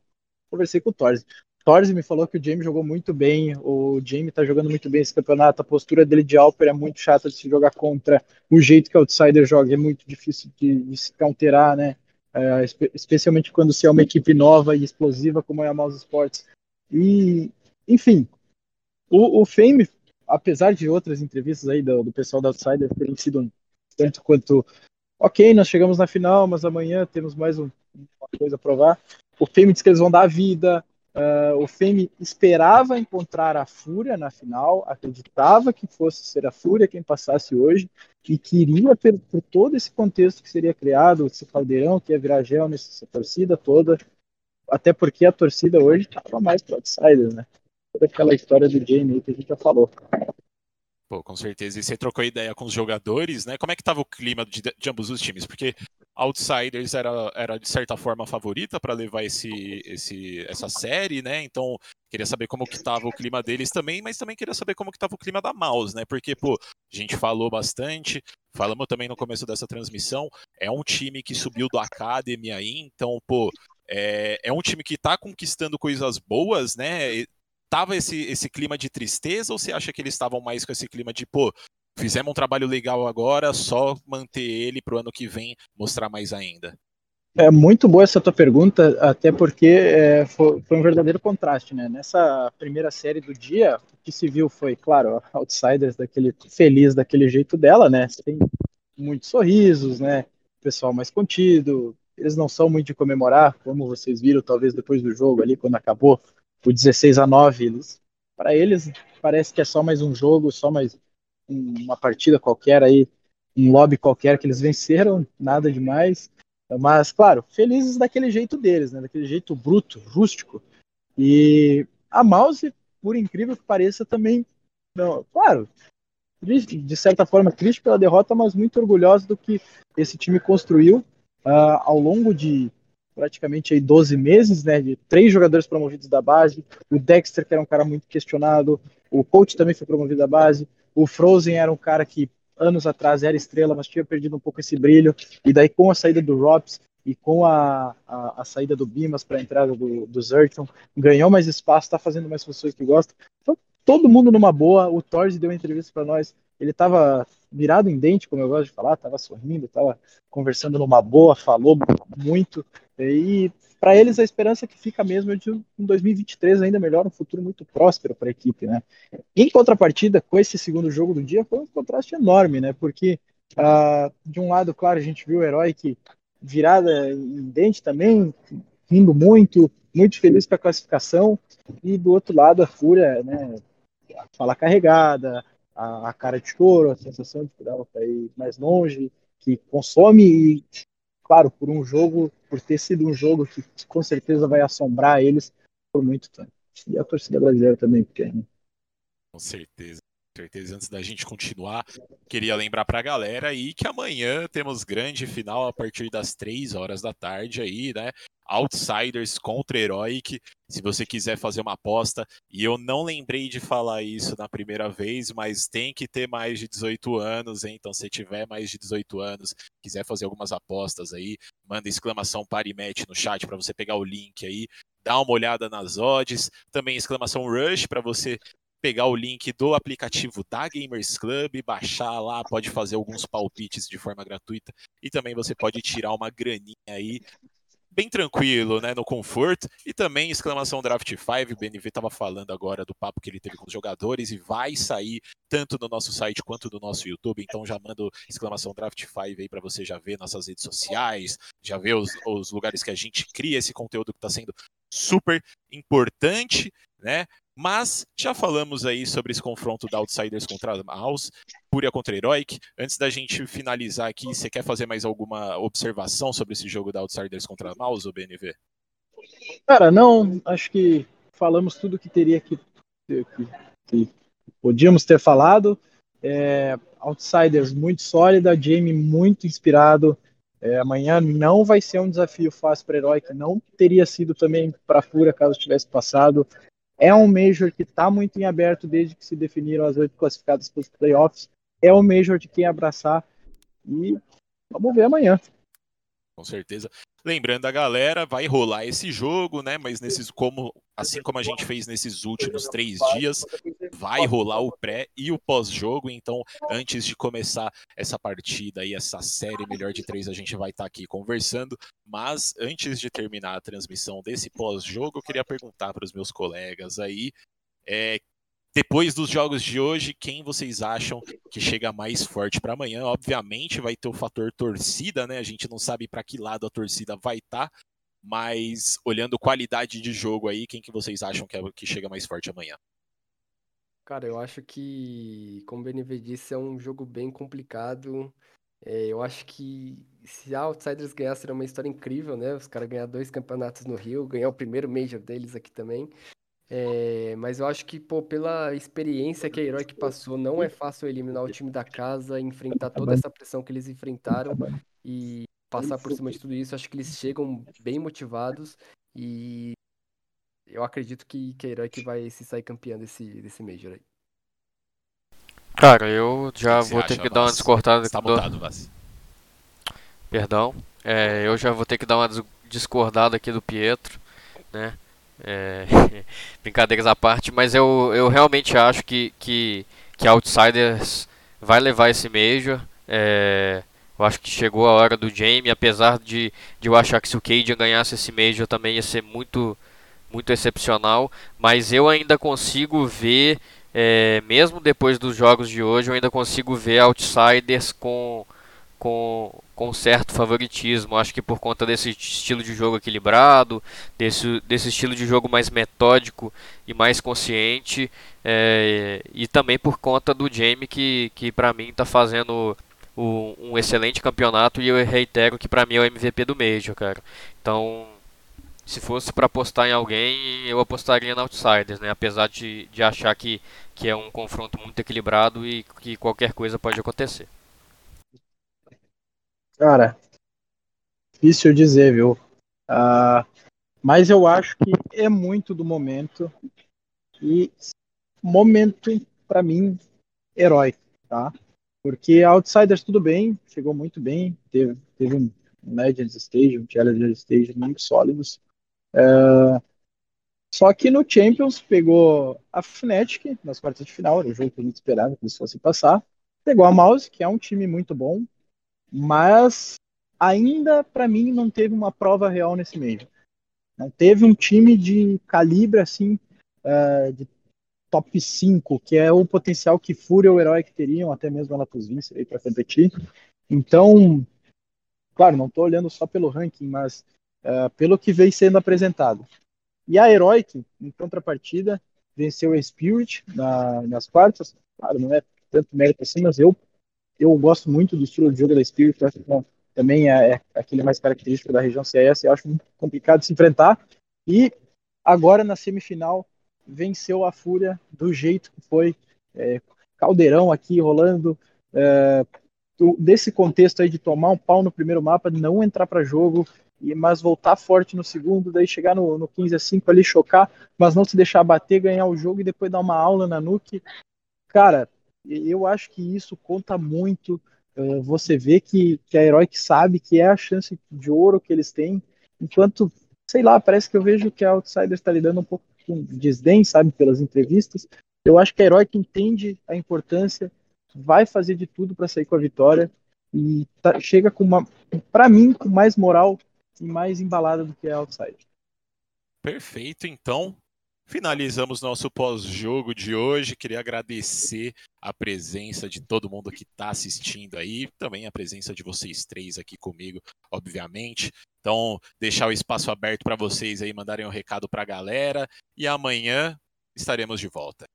Conversei com o Torzi. Torzi me falou que o Jamie jogou muito bem, o Jamie tá jogando muito bem esse campeonato, a postura dele de Alper é muito chata de se jogar contra, o jeito que o Outsider joga é muito difícil de, de se counterar, né? É, especialmente quando se é uma equipe nova e explosiva como é a Mouse Sports. E, enfim, o, o Fame apesar de outras entrevistas aí do, do pessoal da Outsider terem sido tanto quanto ok, nós chegamos na final, mas amanhã temos mais um, uma coisa a provar. O Fame diz que eles vão dar a vida. Uh, o Fame esperava encontrar a Fúria na final, acreditava que fosse ser a Fúria quem passasse hoje, e queria, por, por todo esse contexto que seria criado, esse caldeirão que ia virar gel nessa torcida toda, até porque a torcida hoje estava mais para outsiders, né? toda aquela história do Jamie que a gente já falou. Pô, com certeza. E você trocou ideia com os jogadores, né? Como é que tava o clima de, de ambos os times? Porque Outsiders era, era de certa forma a favorita para levar esse, esse, essa série, né? Então, queria saber como que tava o clima deles também, mas também queria saber como que tava o clima da Mouse, né? Porque, pô, a gente falou bastante, falamos também no começo dessa transmissão, é um time que subiu do Academy aí, então, pô, é, é um time que tá conquistando coisas boas, né? tava esse, esse clima de tristeza ou você acha que eles estavam mais com esse clima de, pô, fizemos um trabalho legal agora, só manter ele pro ano que vem mostrar mais ainda? É muito boa essa tua pergunta, até porque é, foi, foi, um verdadeiro contraste, né? Nessa primeira série do dia, o que se viu foi, claro, Outsiders daquele feliz daquele jeito dela, né? Tem muitos sorrisos, né? Pessoal mais contido. Eles não são muito de comemorar, como vocês viram, talvez depois do jogo ali, quando acabou, o 16 a 9. Eles, para eles, parece que é só mais um jogo, só mais uma partida qualquer aí, um lobby qualquer que eles venceram, nada demais. Mas, claro, felizes daquele jeito deles, né? Daquele jeito bruto, rústico. E a Mouse, por incrível que pareça, também, não, claro, de certa forma triste pela derrota, mas muito orgulhosa do que esse time construiu uh, ao longo de praticamente aí 12 meses, né, de três jogadores promovidos da base, o Dexter, que era um cara muito questionado, o coach também foi promovido da base, o Frozen era um cara que anos atrás era estrela, mas tinha perdido um pouco esse brilho, e daí com a saída do Robs, e com a, a, a saída do Bimas para a entrada do, do Zerton, ganhou mais espaço, está fazendo mais funções que gosta. Então, todo mundo numa boa. O Torres deu uma entrevista para nós. Ele estava virado em dente, como eu gosto de falar, estava sorrindo, estava conversando numa boa, falou muito. E para eles a esperança que fica mesmo é de um 2023 ainda melhor, um futuro muito próspero para a equipe, né? Em contrapartida, com esse segundo jogo do dia, foi um contraste enorme, né? Porque uh, de um lado, claro, a gente viu o herói que virada em dente também, rindo muito, muito feliz com a classificação, e do outro lado a Fúria, né? Fala carregada, a, a cara de choro, a sensação de que dava para ir mais longe, que consome e claro, por um jogo, por ter sido um jogo que com certeza vai assombrar eles por muito tempo. E a torcida brasileira também, porque. Né? Com certeza. Certeza, antes da gente continuar, queria lembrar para a galera aí que amanhã temos grande final a partir das 3 horas da tarde aí, né? Outsiders contra Heroic. Se você quiser fazer uma aposta, e eu não lembrei de falar isso na primeira vez, mas tem que ter mais de 18 anos, hein? então se tiver mais de 18 anos, quiser fazer algumas apostas aí, manda exclamação Parimatch no chat para você pegar o link aí, dá uma olhada nas odds, também exclamação Rush para você pegar o link do aplicativo da Gamers Club, baixar lá, pode fazer alguns palpites de forma gratuita e também você pode tirar uma graninha aí bem tranquilo, né, no conforto. E também exclamação Draft 5, o BNV estava falando agora do papo que ele teve com os jogadores e vai sair tanto no nosso site quanto no nosso YouTube. Então já mando exclamação Draft 5 aí para você já ver nossas redes sociais, já ver os, os lugares que a gente cria esse conteúdo que está sendo super importante, né? Mas já falamos aí sobre esse confronto da Outsiders contra a Mouse, Fúria contra Heroic. Antes da gente finalizar aqui, você quer fazer mais alguma observação sobre esse jogo da Outsiders contra a Mouse, ou BNV? Cara, não. Acho que falamos tudo que teria que, que, que podíamos ter falado. É, Outsiders muito sólida, Jamie muito inspirado. É, amanhã não vai ser um desafio fácil para Heroic, não teria sido também para Fúria caso tivesse passado. É um Major que está muito em aberto desde que se definiram as oito classificadas para os playoffs. É um Major de quem abraçar e vamos ver amanhã. Com certeza. Lembrando a galera, vai rolar esse jogo, né? Mas nesses como assim como a gente fez nesses últimos três dias, vai rolar o pré e o pós-jogo. Então, antes de começar essa partida e essa série melhor de três, a gente vai estar tá aqui conversando. Mas antes de terminar a transmissão desse pós-jogo, eu queria perguntar para os meus colegas aí é, depois dos jogos de hoje, quem vocês acham que chega mais forte para amanhã? Obviamente vai ter o fator torcida, né? A gente não sabe para que lado a torcida vai estar, tá, mas olhando qualidade de jogo aí, quem que vocês acham que, é, que chega mais forte amanhã? Cara, eu acho que, como o BNV disse, é um jogo bem complicado. É, eu acho que se a Outsiders ganhar, será uma história incrível, né? Os caras ganhar dois campeonatos no Rio, ganhar o primeiro Major deles aqui também. É, mas eu acho que, pô, pela experiência que a Heroic passou, não é fácil eliminar o time da casa, enfrentar toda essa pressão que eles enfrentaram e passar por cima de tudo isso. Acho que eles chegam bem motivados e eu acredito que, que a Heroic vai se sair campeã desse, desse Major aí. Cara, eu já vou ter que dar uma discordada. Tá mutado, do... Perdão. É, eu já vou ter que dar uma discordada aqui do Pietro, né? É, brincadeiras à parte, mas eu, eu realmente acho que, que, que Outsiders vai levar esse Major. É, eu acho que chegou a hora do Jamie, apesar de, de eu achar que se o Cade ganhasse esse Major também ia ser muito, muito excepcional. Mas eu ainda consigo ver, é, mesmo depois dos jogos de hoje, eu ainda consigo ver Outsiders com, com, com certo favoritismo. Acho que por conta desse estilo de jogo equilibrado, desse, desse estilo de jogo mais metódico e mais consciente, é, e também por conta do Jamie que, que para mim está fazendo o, um excelente campeonato e eu reitero que para mim é o MVP do Major, cara. Então, se fosse para apostar em alguém, eu apostaria na Outsiders, né? Apesar de, de achar que, que é um confronto muito equilibrado e que qualquer coisa pode acontecer. Cara, difícil dizer, viu? Uh, mas eu acho que é muito do momento e momento para mim herói, tá? Porque Outsiders tudo bem, chegou muito bem, teve, teve um, Legends Stage, um Challenger Stage muito sólidos. É, só que no Champions pegou a Fnatic nas quartas de final, era o jogo que a gente esperava que eles fossem passar. Pegou a Mouse, que é um time muito bom, mas ainda para mim não teve uma prova real nesse meio. Não teve um time de calibre assim, uh, de top 5, que é o potencial que Fúria ou Herói que teriam, até mesmo a Natus Vince aí para competir. Então, claro, não estou olhando só pelo ranking, mas uh, pelo que vem sendo apresentado. E a Heroic, em contrapartida, venceu a Spirit na, nas quartas. Claro, não é tanto mérito assim, mas eu, eu gosto muito do estilo de jogo da Spirit. Acho que também é, é aquele mais característico da região CS. Eu acho muito complicado de se enfrentar. E agora, na semifinal, venceu a Fúria do jeito que foi. É, caldeirão aqui rolando. É, desse contexto aí de tomar um pau no primeiro mapa, não entrar para jogo, e mas voltar forte no segundo, daí chegar no, no 15 a 5 ali, chocar, mas não se deixar bater, ganhar o jogo e depois dar uma aula na Nuke. Cara, eu acho que isso conta muito. Uh, você vê que, que a Heroic sabe que é a chance de ouro que eles têm, enquanto, sei lá, parece que eu vejo que a Outsider está lidando um pouco com desdém, sabe, pelas entrevistas. Eu acho que a Heroic entende a importância, vai fazer de tudo para sair com a vitória e tá, chega com uma, para mim, com mais moral e mais embalada do que a Outside. Perfeito, então. Finalizamos nosso pós-jogo de hoje. Queria agradecer a presença de todo mundo que está assistindo aí, também a presença de vocês três aqui comigo, obviamente. Então, deixar o espaço aberto para vocês aí mandarem um recado para a galera e amanhã estaremos de volta.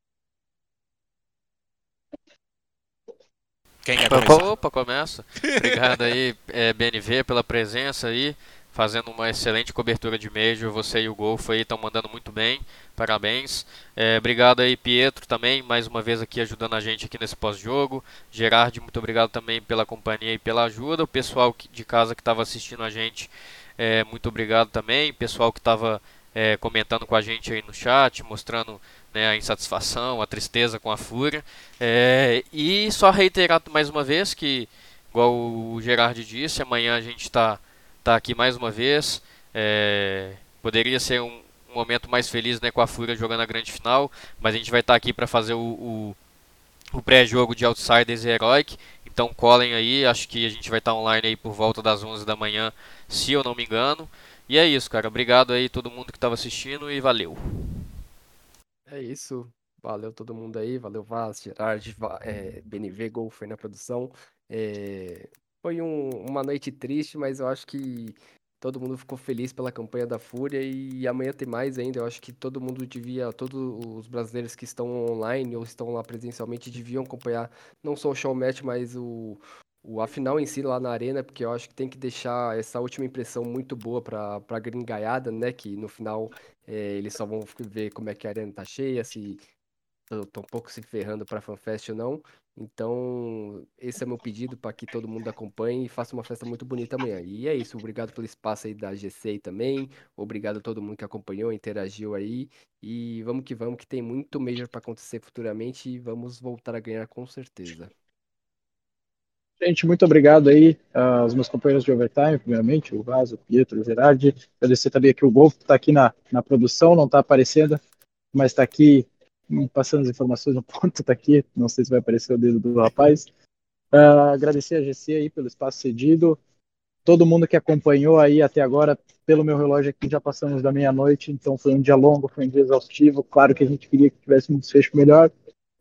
Quem quer começar? Opa, começa. Obrigado aí, é, BNV, pela presença aí fazendo uma excelente cobertura de Major. Você e o Golfo aí estão mandando muito bem. Parabéns. É, obrigado aí, Pietro, também, mais uma vez aqui ajudando a gente aqui nesse pós-jogo. Gerard, muito obrigado também pela companhia e pela ajuda. O pessoal de casa que estava assistindo a gente, é, muito obrigado também. O pessoal que estava é, comentando com a gente aí no chat, mostrando né, a insatisfação, a tristeza com a fúria. É, e só reiterar mais uma vez que, igual o Gerard disse, amanhã a gente está tá aqui mais uma vez. É, poderia ser um, um, momento mais feliz né, com a Fúria jogando a grande final, mas a gente vai estar tá aqui para fazer o, o, o pré-jogo de Outsiders e Heroic. Então colhem aí, acho que a gente vai estar tá online aí por volta das 11 da manhã, se eu não me engano. E é isso, cara. Obrigado aí todo mundo que estava assistindo e valeu. É isso. Valeu todo mundo aí. Valeu Vaz, Gerard, é, BNV, Golfer na produção. É, foi um, uma noite triste, mas eu acho que todo mundo ficou feliz pela campanha da Fúria e amanhã tem mais ainda. Eu acho que todo mundo devia, todos os brasileiros que estão online ou estão lá presencialmente deviam acompanhar não só o show match, mas o, o a final em si lá na arena, porque eu acho que tem que deixar essa última impressão muito boa para a gringaiada, né? Que no final é, eles só vão ver como é que a arena tá cheia, se estão um pouco se ferrando para a FanFest ou não. Então, esse é meu pedido para que todo mundo acompanhe e faça uma festa muito bonita amanhã. E é isso, obrigado pelo espaço aí da GC também. Obrigado a todo mundo que acompanhou, interagiu aí. E vamos que vamos, que tem muito Major para acontecer futuramente e vamos voltar a ganhar com certeza. Gente, muito obrigado aí aos meus companheiros de overtime, primeiramente, o Vaso, o Pietro, o Gerardi. Agradecer também aqui o Golfo, que está aqui na, na produção, não está aparecendo, mas está aqui passando as informações no ponto, tá aqui, não sei se vai aparecer o dedo do rapaz. Uh, agradecer a GC aí pelo espaço cedido, todo mundo que acompanhou aí até agora, pelo meu relógio aqui já passamos da meia-noite, então foi um dia longo, foi um dia exaustivo, claro que a gente queria que tivesse um desfecho melhor,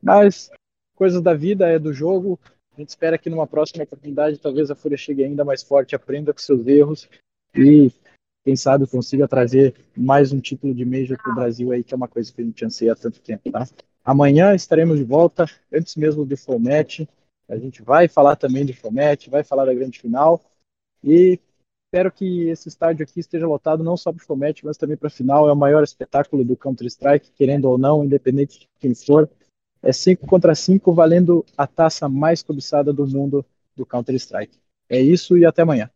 mas coisas da vida, é do jogo, a gente espera que numa próxima oportunidade talvez a Fúria chegue ainda mais forte, aprenda com seus erros e quem sabe consiga trazer mais um título de Major para o Brasil aí, que é uma coisa que a gente anseia há tanto tempo, tá? Amanhã estaremos de volta, antes mesmo do Format. A gente vai falar também do Format, vai falar da grande final. E espero que esse estádio aqui esteja lotado não só para o Format, mas também para a final. É o maior espetáculo do Counter-Strike, querendo ou não, independente de quem for. É 5 contra 5, valendo a taça mais cobiçada do mundo do Counter-Strike. É isso e até amanhã.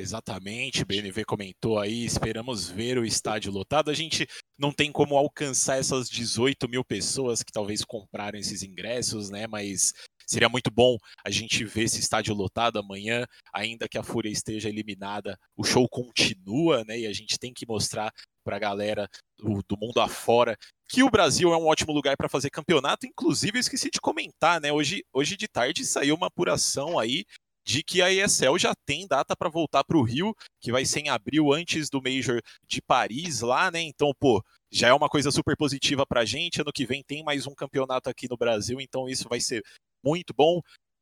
Exatamente, BNV comentou aí, esperamos ver o estádio lotado. A gente não tem como alcançar essas 18 mil pessoas que talvez compraram esses ingressos, né? Mas Seria muito bom a gente ver esse estádio lotado amanhã, ainda que a Fúria esteja eliminada. O show continua, né? E a gente tem que mostrar para a galera do, do, mundo afora que o Brasil é um ótimo lugar para fazer campeonato. Inclusive, eu esqueci de comentar, né? Hoje, hoje de tarde saiu uma apuração aí de que a ESL já tem data para voltar para o Rio, que vai ser em abril, antes do Major de Paris lá, né? Então, pô, já é uma coisa super positiva para a gente. Ano que vem tem mais um campeonato aqui no Brasil, então isso vai ser muito bom.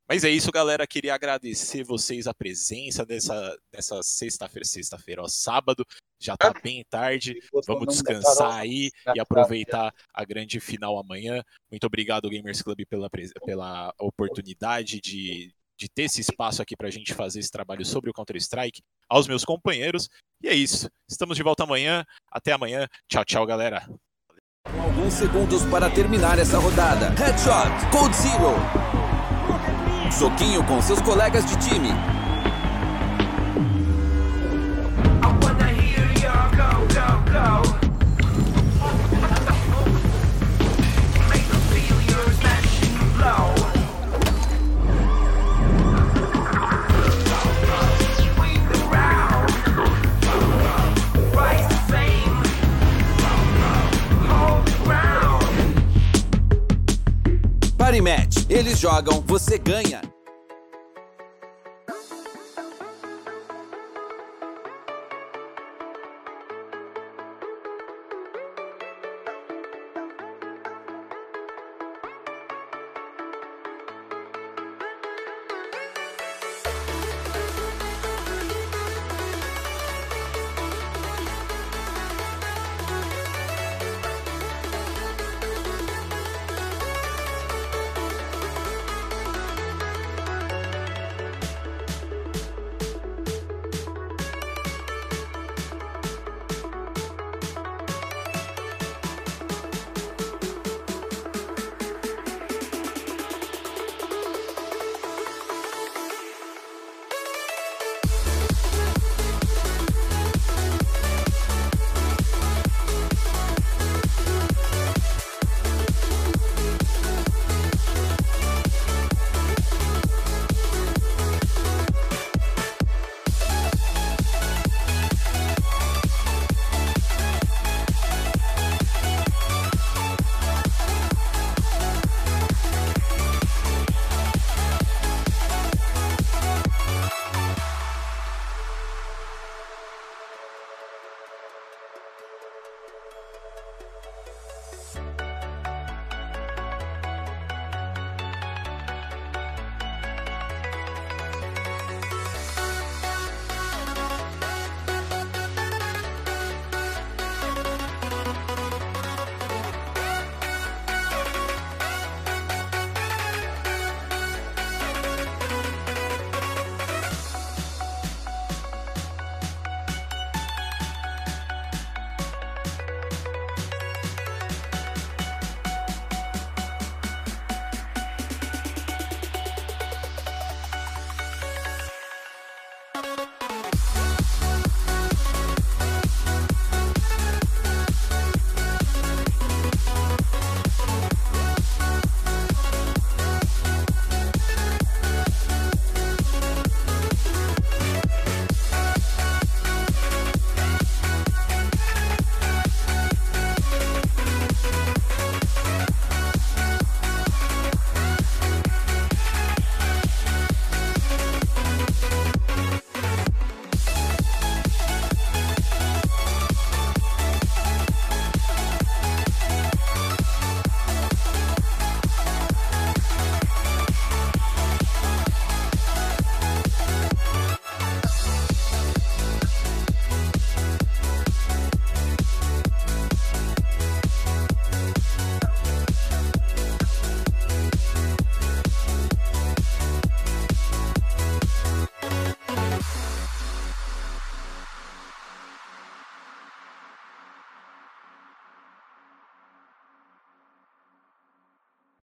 Mas é isso, galera. Queria agradecer vocês a presença dessa, dessa sexta-feira, sexta-feira, ó, sábado. Já tá bem tarde. Vamos descansar aí e aproveitar a grande final amanhã. Muito obrigado, Gamers Club, pela, pela oportunidade de, de ter esse espaço aqui para a gente fazer esse trabalho sobre o Counter-Strike. Aos meus companheiros. E é isso. Estamos de volta amanhã. Até amanhã. Tchau, tchau, galera. Alguns segundos para terminar essa rodada. Headshot, Code Zero. Soquinho com seus colegas de time. Party Match. Eles jogam, você ganha.